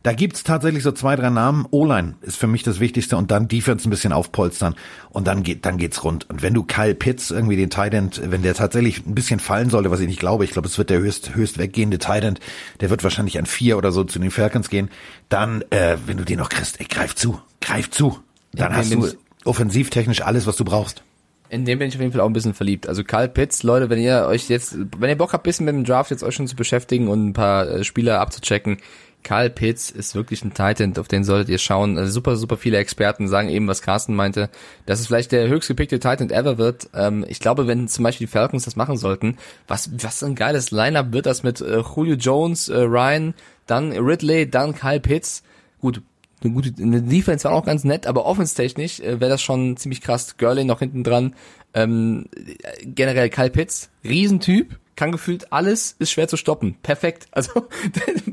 Da gibt's tatsächlich so zwei, drei Namen. O-Line ist für mich das Wichtigste und dann Defense ein bisschen aufpolstern und dann geht, dann geht's rund. Und wenn du Kyle Pitts irgendwie den Tight End, wenn der tatsächlich ein bisschen fallen sollte, was ich nicht glaube, ich glaube, es wird der höchst, höchst weggehende Tight End, der wird wahrscheinlich an vier oder so zu den Falcons gehen, dann, äh, wenn du den noch kriegst, ey, greif zu, greif zu. Dann hast du offensivtechnisch alles, was du brauchst. In dem bin ich auf jeden Fall auch ein bisschen verliebt. Also Karl Pitts, Leute, wenn ihr euch jetzt, wenn ihr Bock habt, ein bisschen mit dem Draft jetzt euch schon zu beschäftigen und ein paar äh, Spieler abzuchecken, Karl Pitts ist wirklich ein Titan, auf den solltet ihr schauen. Also super, super viele Experten sagen eben, was Carsten meinte, dass es vielleicht der höchst gepickte Titan ever wird. Ähm, ich glaube, wenn zum Beispiel die Falcons das machen sollten, was, was ein geiles Lineup wird das mit äh, Julio Jones, äh, Ryan, dann Ridley, dann Kyle Pitts. Gut, eine gute eine Defense war auch ganz nett, aber offenstechnisch äh, wäre das schon ziemlich krass. Gurley noch hinten dran. Ähm, äh, generell Kyle Pitts, Riesentyp, kann gefühlt alles, ist schwer zu stoppen. Perfekt. Also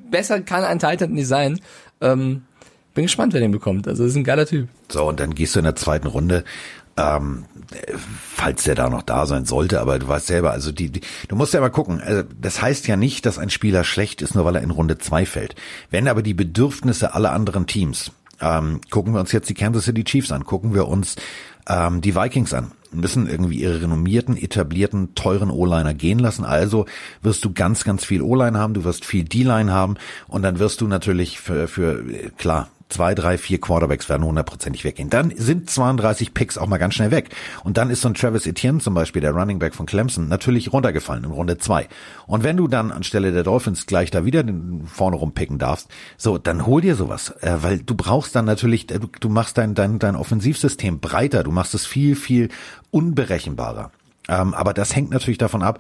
besser kann ein Titan nicht sein. Ähm, bin gespannt, wer den bekommt. Also ist ein geiler Typ. So, und dann gehst du in der zweiten Runde, ähm, falls der da noch da sein sollte, aber du weißt selber, also die, die du musst ja mal gucken, also das heißt ja nicht, dass ein Spieler schlecht ist, nur weil er in Runde zwei fällt. Wenn aber die Bedürfnisse aller anderen Teams, ähm, gucken wir uns jetzt die Kansas City Chiefs an, gucken wir uns ähm, die Vikings an, müssen irgendwie ihre renommierten, etablierten, teuren O-Liner gehen lassen. Also wirst du ganz, ganz viel O-Line haben, du wirst viel D-Line haben und dann wirst du natürlich für, für klar, zwei, drei, vier Quarterbacks werden hundertprozentig weggehen. Dann sind 32 Picks auch mal ganz schnell weg. Und dann ist so ein Travis Etienne zum Beispiel, der Running Back von Clemson, natürlich runtergefallen in Runde zwei. Und wenn du dann anstelle der Dolphins gleich da wieder den vorne rumpicken darfst, so, dann hol dir sowas. Äh, weil du brauchst dann natürlich, äh, du, du machst dein, dein, dein Offensivsystem breiter, du machst es viel, viel unberechenbarer. Ähm, aber das hängt natürlich davon ab,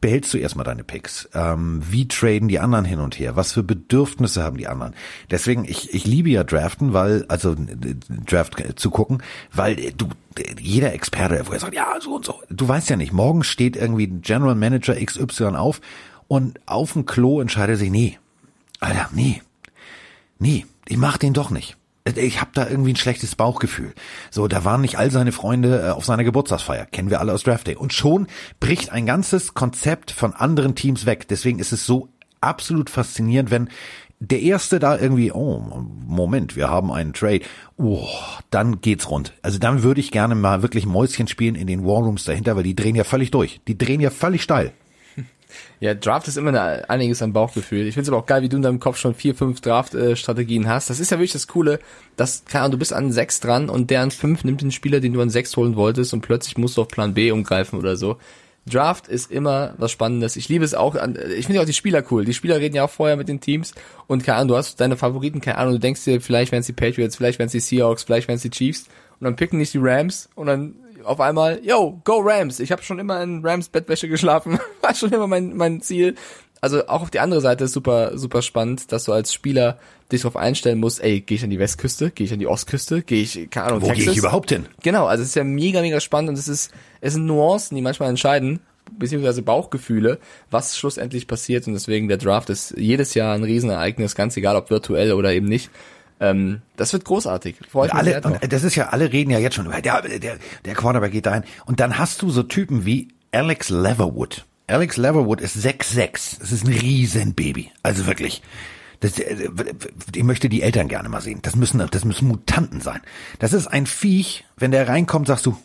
behältst du erstmal deine Picks? Ähm, wie traden die anderen hin und her? Was für Bedürfnisse haben die anderen? Deswegen, ich, ich liebe ja Draften, weil, also Draft zu gucken, weil du, jeder Experte, wo er sagt, ja, so und so. Du weißt ja nicht, morgen steht irgendwie General Manager XY auf und auf dem Klo entscheidet sich, nee, Alter, nee, nee, ich mach den doch nicht ich habe da irgendwie ein schlechtes Bauchgefühl. So, da waren nicht all seine Freunde äh, auf seiner Geburtstagsfeier, kennen wir alle aus Draft Day. Und schon bricht ein ganzes Konzept von anderen Teams weg. Deswegen ist es so absolut faszinierend, wenn der erste da irgendwie, oh, Moment, wir haben einen Trade. Oh, dann geht's rund. Also dann würde ich gerne mal wirklich Mäuschen spielen in den Warrooms dahinter, weil die drehen ja völlig durch. Die drehen ja völlig steil. Ja, Draft ist immer eine, einiges an Bauchgefühl. Ich finde es aber auch geil, wie du in deinem Kopf schon vier, fünf Draft-Strategien hast. Das ist ja wirklich das Coole, dass, keine Ahnung, du bist an sechs dran und der an fünf nimmt den Spieler, den du an sechs holen wolltest und plötzlich musst du auf Plan B umgreifen oder so. Draft ist immer was Spannendes. Ich liebe es auch. An, ich finde auch die Spieler cool. Die Spieler reden ja auch vorher mit den Teams und keine Ahnung, du hast deine Favoriten, keine Ahnung, du denkst dir, vielleicht wären es die Patriots, vielleicht wären es die Seahawks, vielleicht wären es die Chiefs und dann picken nicht die Rams und dann auf einmal, yo, go Rams. Ich habe schon immer in Rams Bettwäsche geschlafen, war schon immer mein, mein Ziel. Also auch auf die andere Seite ist super, super spannend, dass du als Spieler dich darauf einstellen musst, ey, gehe ich an die Westküste, gehe ich an die Ostküste, gehe ich, keine Ahnung, Wo gehe ich überhaupt hin? Genau, also es ist ja mega, mega spannend und es ist, es sind Nuancen, die manchmal entscheiden, beziehungsweise Bauchgefühle, was schlussendlich passiert und deswegen der Draft ist jedes Jahr ein Riesenereignis, ganz egal ob virtuell oder eben nicht. Ähm, das wird großartig. Und alle, und das ist ja, alle reden ja jetzt schon über, der, der, der Quarterback geht dahin. Und dann hast du so Typen wie Alex Leverwood. Alex Leverwood ist 6'6. Das ist ein Riesenbaby. Also wirklich. Das, äh, ich möchte die Eltern gerne mal sehen. Das müssen, das müssen Mutanten sein. Das ist ein Viech, wenn der reinkommt, sagst du,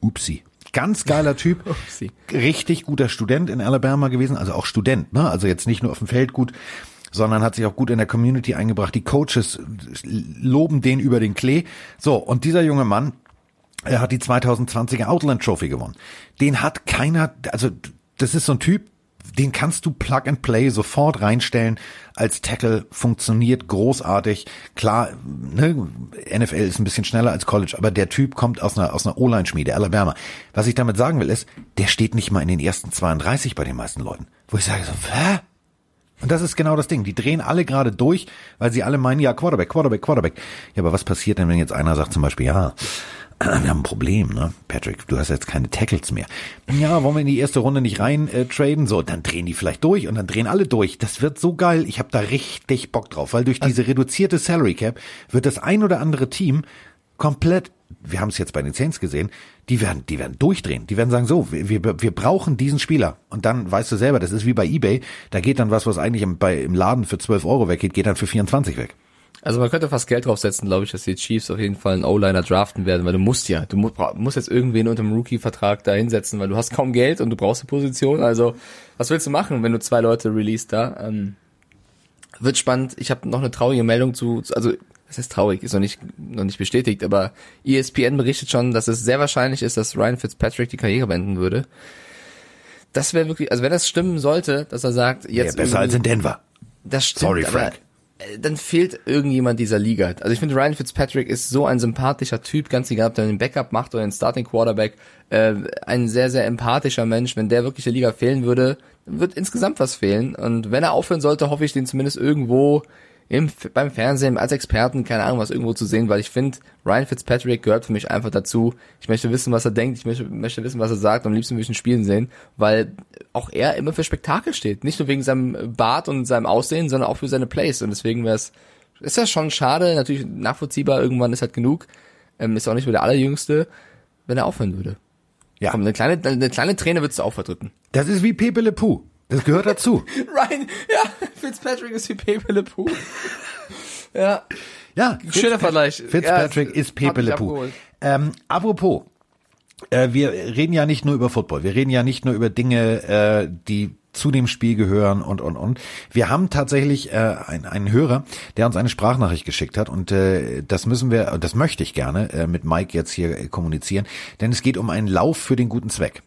upsi. Ganz geiler Typ. Upsi. Richtig guter Student in Alabama gewesen, also auch Student, ne? Also jetzt nicht nur auf dem Feld gut, sondern hat sich auch gut in der Community eingebracht. Die Coaches loben den über den Klee. So, und dieser junge Mann, er hat die 2020er Outland Trophy gewonnen. Den hat keiner, also das ist so ein Typ, den kannst du Plug and Play sofort reinstellen als Tackle, funktioniert großartig. Klar, ne, NFL ist ein bisschen schneller als College, aber der Typ kommt aus einer, aus einer O-Line-Schmiede, Alabama. Was ich damit sagen will, ist, der steht nicht mal in den ersten 32 bei den meisten Leuten. Wo ich sage so, hä? Und das ist genau das Ding. Die drehen alle gerade durch, weil sie alle meinen, ja, Quarterback, Quarterback, Quarterback. Ja, aber was passiert denn, wenn jetzt einer sagt zum Beispiel, ja, wir haben ein Problem, ne? Patrick, du hast jetzt keine Tackles mehr. Ja, wollen wir in die erste Runde nicht rein äh, traden? So, dann drehen die vielleicht durch und dann drehen alle durch. Das wird so geil. Ich habe da richtig Bock drauf, weil durch diese reduzierte Salary Cap wird das ein oder andere Team komplett, wir haben es jetzt bei den Saints gesehen, die werden, die werden durchdrehen. Die werden sagen, so, wir, wir brauchen diesen Spieler. Und dann weißt du selber, das ist wie bei eBay, da geht dann was, was eigentlich im, bei, im Laden für 12 Euro weggeht, geht dann für 24 weg. Also man könnte fast Geld draufsetzen, glaube ich, dass die Chiefs auf jeden Fall einen O-Liner draften werden, weil du musst ja, du musst jetzt irgendwen unter dem Rookie-Vertrag da hinsetzen, weil du hast kaum Geld und du brauchst eine Position. Also was willst du machen, wenn du zwei Leute release da? Ähm, wird spannend. Ich habe noch eine traurige Meldung zu, also das ist traurig, ist noch nicht, noch nicht bestätigt, aber ESPN berichtet schon, dass es sehr wahrscheinlich ist, dass Ryan Fitzpatrick die Karriere beenden würde. Das wäre wirklich, also wenn das stimmen sollte, dass er sagt, jetzt. Ja, besser als in Denver. Das stimmt. Sorry, Frank. Aber, äh, dann fehlt irgendjemand dieser Liga. Also ich finde, Ryan Fitzpatrick ist so ein sympathischer Typ, ganz egal, ob der einen Backup macht oder einen Starting Quarterback, äh, ein sehr, sehr empathischer Mensch. Wenn der wirklich der Liga fehlen würde, wird insgesamt was fehlen. Und wenn er aufhören sollte, hoffe ich, den zumindest irgendwo im, beim Fernsehen als Experten, keine Ahnung, was irgendwo zu sehen, weil ich finde, Ryan Fitzpatrick gehört für mich einfach dazu. Ich möchte wissen, was er denkt, ich möchte, möchte wissen, was er sagt und am liebsten möchte ich ihn spielen sehen, weil auch er immer für Spektakel steht. Nicht nur wegen seinem Bart und seinem Aussehen, sondern auch für seine Plays. Und deswegen wäre es, ist das schon schade, natürlich nachvollziehbar, irgendwann ist halt genug, ähm, ist auch nicht mehr der allerjüngste, wenn er aufhören würde. Ja. Komm, eine kleine, eine kleine Träne würdest du auch verdrücken. Das ist wie Pepe Le Pou. Das gehört dazu. Ryan, ja, Fitzpatrick ist wie Pepe Le Pew. ja. Ja. Schöner Vergleich. Fitzpatrick ja, ist Pepe Le Pew. Ähm, apropos, äh, wir reden ja nicht nur über Football, wir reden ja nicht nur über Dinge, äh, die zu dem Spiel gehören und und und. Wir haben tatsächlich äh, einen, einen Hörer, der uns eine Sprachnachricht geschickt hat und äh, das müssen wir, das möchte ich gerne äh, mit Mike jetzt hier äh, kommunizieren, denn es geht um einen Lauf für den guten Zweck.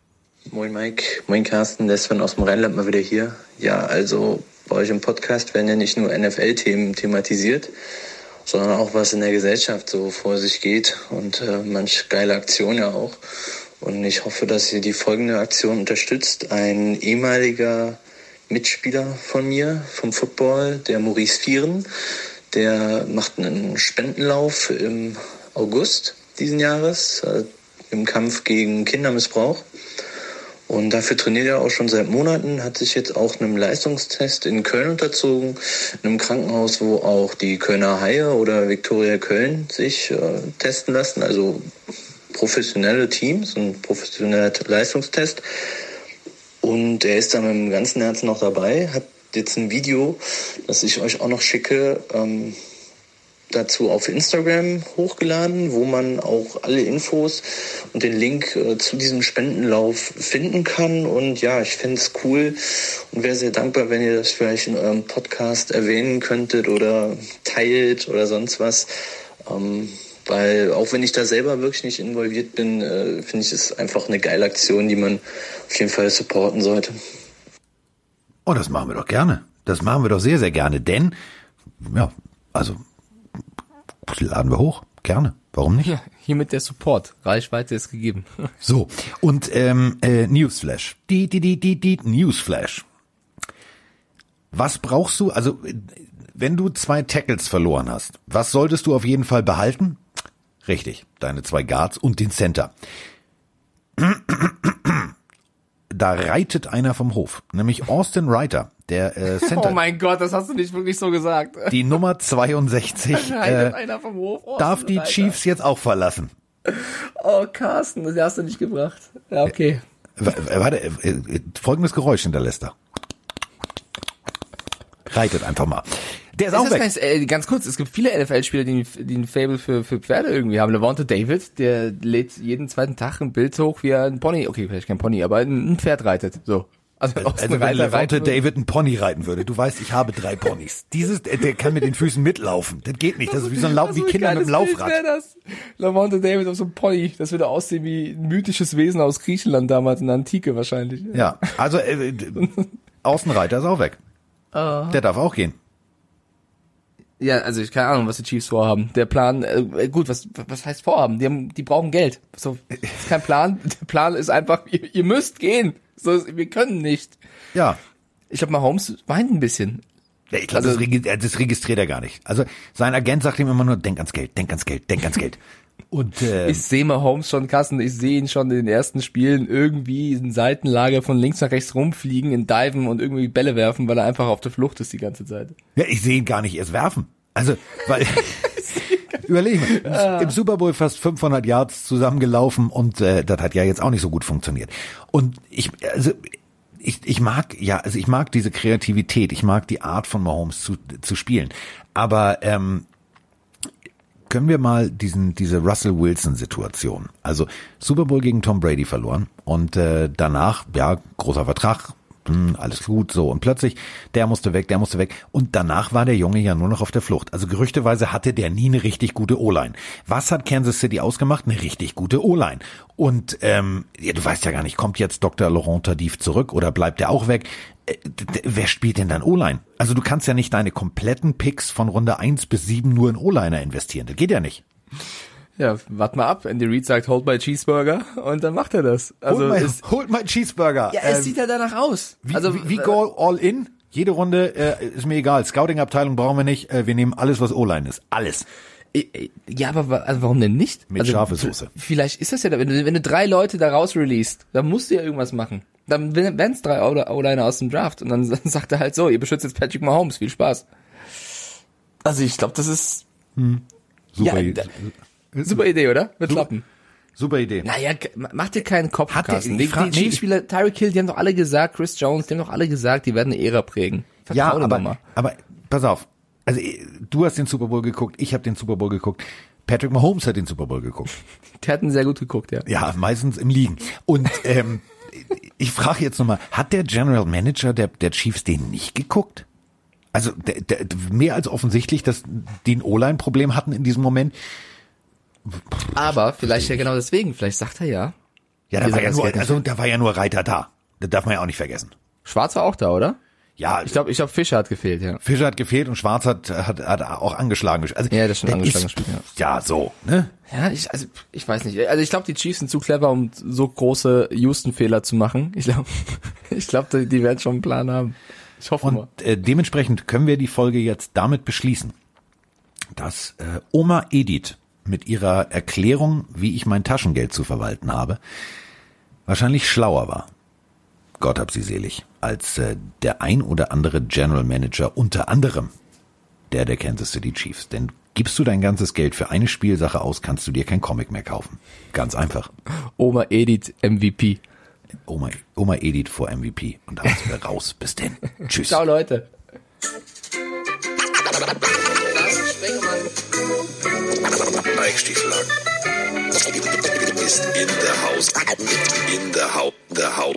Moin Mike, moin Carsten, der Sven aus dem Rheinland mal wieder hier. Ja, also bei euch im Podcast werden ja nicht nur NFL-Themen thematisiert, sondern auch was in der Gesellschaft so vor sich geht und äh, manch geile Aktion ja auch. Und ich hoffe, dass ihr die folgende Aktion unterstützt. Ein ehemaliger Mitspieler von mir vom Football, der Maurice Vieren, der macht einen Spendenlauf im August diesen Jahres äh, im Kampf gegen Kindermissbrauch. Und dafür trainiert er auch schon seit Monaten, hat sich jetzt auch einem Leistungstest in Köln unterzogen, in einem Krankenhaus, wo auch die Kölner Haie oder Viktoria Köln sich äh, testen lassen, also professionelle Teams, ein professioneller Leistungstest. Und er ist da mit dem ganzen Herzen noch dabei, hat jetzt ein Video, das ich euch auch noch schicke, ähm, dazu auf Instagram hochgeladen, wo man auch alle Infos und den Link äh, zu diesem Spendenlauf finden kann. Und ja, ich fände es cool und wäre sehr dankbar, wenn ihr das vielleicht in eurem Podcast erwähnen könntet oder teilt oder sonst was. Ähm, weil auch wenn ich da selber wirklich nicht involviert bin, äh, finde ich es einfach eine geile Aktion, die man auf jeden Fall supporten sollte. Oh, das machen wir doch gerne. Das machen wir doch sehr, sehr gerne, denn, ja, also, laden wir hoch. Gerne. Warum nicht? Ja, hiermit der Support. Reichweite ist gegeben. So, und ähm, äh, Newsflash. Die, die, die, die, die, Newsflash. Was brauchst du, also wenn du zwei Tackles verloren hast, was solltest du auf jeden Fall behalten? Richtig, deine zwei Guards und den Center. Da reitet einer vom Hof, nämlich Austin Reiter, der äh, Center. Oh mein Gott, das hast du nicht wirklich so gesagt. Die Nummer 62 Reitet äh, einer vom Hof. Oh, darf die Reiter. Chiefs jetzt auch verlassen. Oh, Carsten, das hast du nicht gebracht. Ja, okay. W- w- Warte, äh, äh, folgendes Geräusch hinterlässt er. Reitet einfach mal. Der ist, Ist auch weg. ganz, äh, ganz kurz, es gibt viele NFL-Spieler, die, die ein Fable für, für Pferde irgendwie haben. Levante David, der lädt jeden zweiten Tag ein Bild hoch, wie er ein Pony, okay, vielleicht kein Pony, aber ein, ein Pferd reitet. So. Also, Also wenn Reiter Levante. David einen Pony reiten würde, du weißt, ich habe drei Ponys. Dieses, der kann mit den Füßen mitlaufen. Das geht nicht. Das ist wie so ein Lau Was wie ein Kinder mit Bild Laufrad. das. Levante David auf so einem Pony. Das würde aussehen wie ein mythisches Wesen aus Griechenland damals in der Antike wahrscheinlich. Ja, also äh, Außenreiter ist auch weg. Ah. Der darf auch gehen. Ja, also ich keine Ahnung, was die Chiefs vorhaben. Der Plan, äh, gut, was was heißt vorhaben? Die haben, die brauchen Geld. So, ist kein Plan. Der Plan ist einfach, ihr, ihr müsst gehen. So, wir können nicht. Ja. Ich glaube, Mahomes weint ein bisschen. Ja, Ich glaube, Also- das, das registriert er gar nicht. Also sein Agent sagt ihm immer nur, denk ans Geld, denk ans Geld, denk ans Geld. Und äh, Ich sehe Mahomes schon, Kassen, ich sehe ihn schon in den ersten Spielen irgendwie in Seitenlage von links nach rechts rumfliegen, in Diven und irgendwie Bälle werfen, weil er einfach auf der Flucht ist die ganze Zeit. Ja, ich sehe ihn gar nicht erst werfen. Also, weil, überleg mal, im Super Bowl fast 500 Yards zusammengelaufen und äh, das hat ja jetzt auch nicht so gut funktioniert. Und ich, also, ich, ich mag, ja, also ich mag diese Kreativität, ich mag die Art von Mahomes zu, zu spielen. Aber ähm, können wir mal diesen diese Russell Wilson Situation. Also Super Bowl gegen Tom Brady verloren und äh, danach ja großer Vertrag, hm, alles gut so und plötzlich der musste weg, der musste weg und danach war der Junge ja nur noch auf der Flucht. Also gerüchteweise hatte der nie eine richtig gute O-Line. Was hat Kansas City ausgemacht? Eine richtig gute O-Line. Und ähm, ja, du weißt ja gar nicht, kommt jetzt Dr. Laurent Tardif zurück oder bleibt er auch weg? Äh, Wer spielt denn dann O-Line? Also du kannst ja nicht deine kompletten Picks von Runde 1 bis 7 nur in O-Liner investieren. Das geht ja nicht. Ja, wart mal ab. Andy Reid sagt, hold my cheeseburger und dann macht er das. Also holt, ist, mein, holt mein Cheeseburger. ja, es Ähm, sieht ja danach aus. wie, also wie, wie go all in? Jede Runde äh, ist mir egal. Scouting-Abteilung brauchen wir nicht. Äh, wir nehmen alles, was O-Line ist. Alles. äh, ja, aber also warum denn nicht? Mit also, scharfe Soße. Vielleicht ist das ja, wenn du, wenn du drei Leute da raus released, dann musst du ja irgendwas machen. Dann wären es drei O-Liner aus dem Draft und dann sagt er halt so, ihr beschützt jetzt Patrick Mahomes, viel Spaß. Also ich glaube, das ist Super, Ja, da- super Idee, oder? Mit Klappen. super Idee. Naja, mach dir keinen Kopf, Hat der- Carsten. ich Die, nee, Chiefs-Spieler, Tyreek Hill, die haben doch alle gesagt, Chris Jones, die haben doch alle gesagt, die werden eine Ära prägen. ja, Vertrau doch aber, mal. aber pass auf. Also äh, du hast den Super Bowl geguckt, ich habe den Super Bowl geguckt. Patrick Mahomes hat den Super Bowl geguckt. Die hatten sehr gut geguckt, ja. Ja, meistens im Liegen. Und ähm, ich frage jetzt nochmal, hat der General Manager der, der Chiefs den nicht geguckt? Also der, der, mehr als offensichtlich, dass die ein O-Line-Problem hatten in diesem Moment. Aber vielleicht ja genau deswegen, vielleicht sagt er ja. Ja, da war ja nur, also da war ja nur Reiter da. Das darf man ja auch nicht vergessen. Schwarz war auch da, oder? Ja, Ich glaube, ich glaube, Fischer hat gefehlt, ja. Fischer hat gefehlt und Schwarz hat, hat, hat auch angeschlagen gespielt. Also, Ja, das der angeschlagen gespielt, Ja, so, ne? Ja, ich, also, ich weiß nicht. Also ich glaube, die Chiefs sind zu clever, um so große Houston-Fehler zu machen. Ich glaube, ich glaube, die, die werden schon einen Plan haben. Ich hoffe mal. Und äh, dementsprechend können wir die Folge jetzt damit beschließen, dass äh, Oma Edith mit ihrer Erklärung, wie ich mein Taschengeld zu verwalten habe, wahrscheinlich schlauer war. Gott hab sie selig, als äh, der ein oder andere General Manager, unter anderem der der Kansas City Chiefs. Denn gibst du dein ganzes Geld für eine Spielsache aus, kannst du dir kein Comic mehr kaufen. Ganz einfach. Oma Edith MVP. Oma, Oma Edith vor MVP. Und damit sind wir raus. Bis denn. Tschüss. Ciao, Leute. Mike Stiefel ist in der Haus. In der Haus. Der Haus.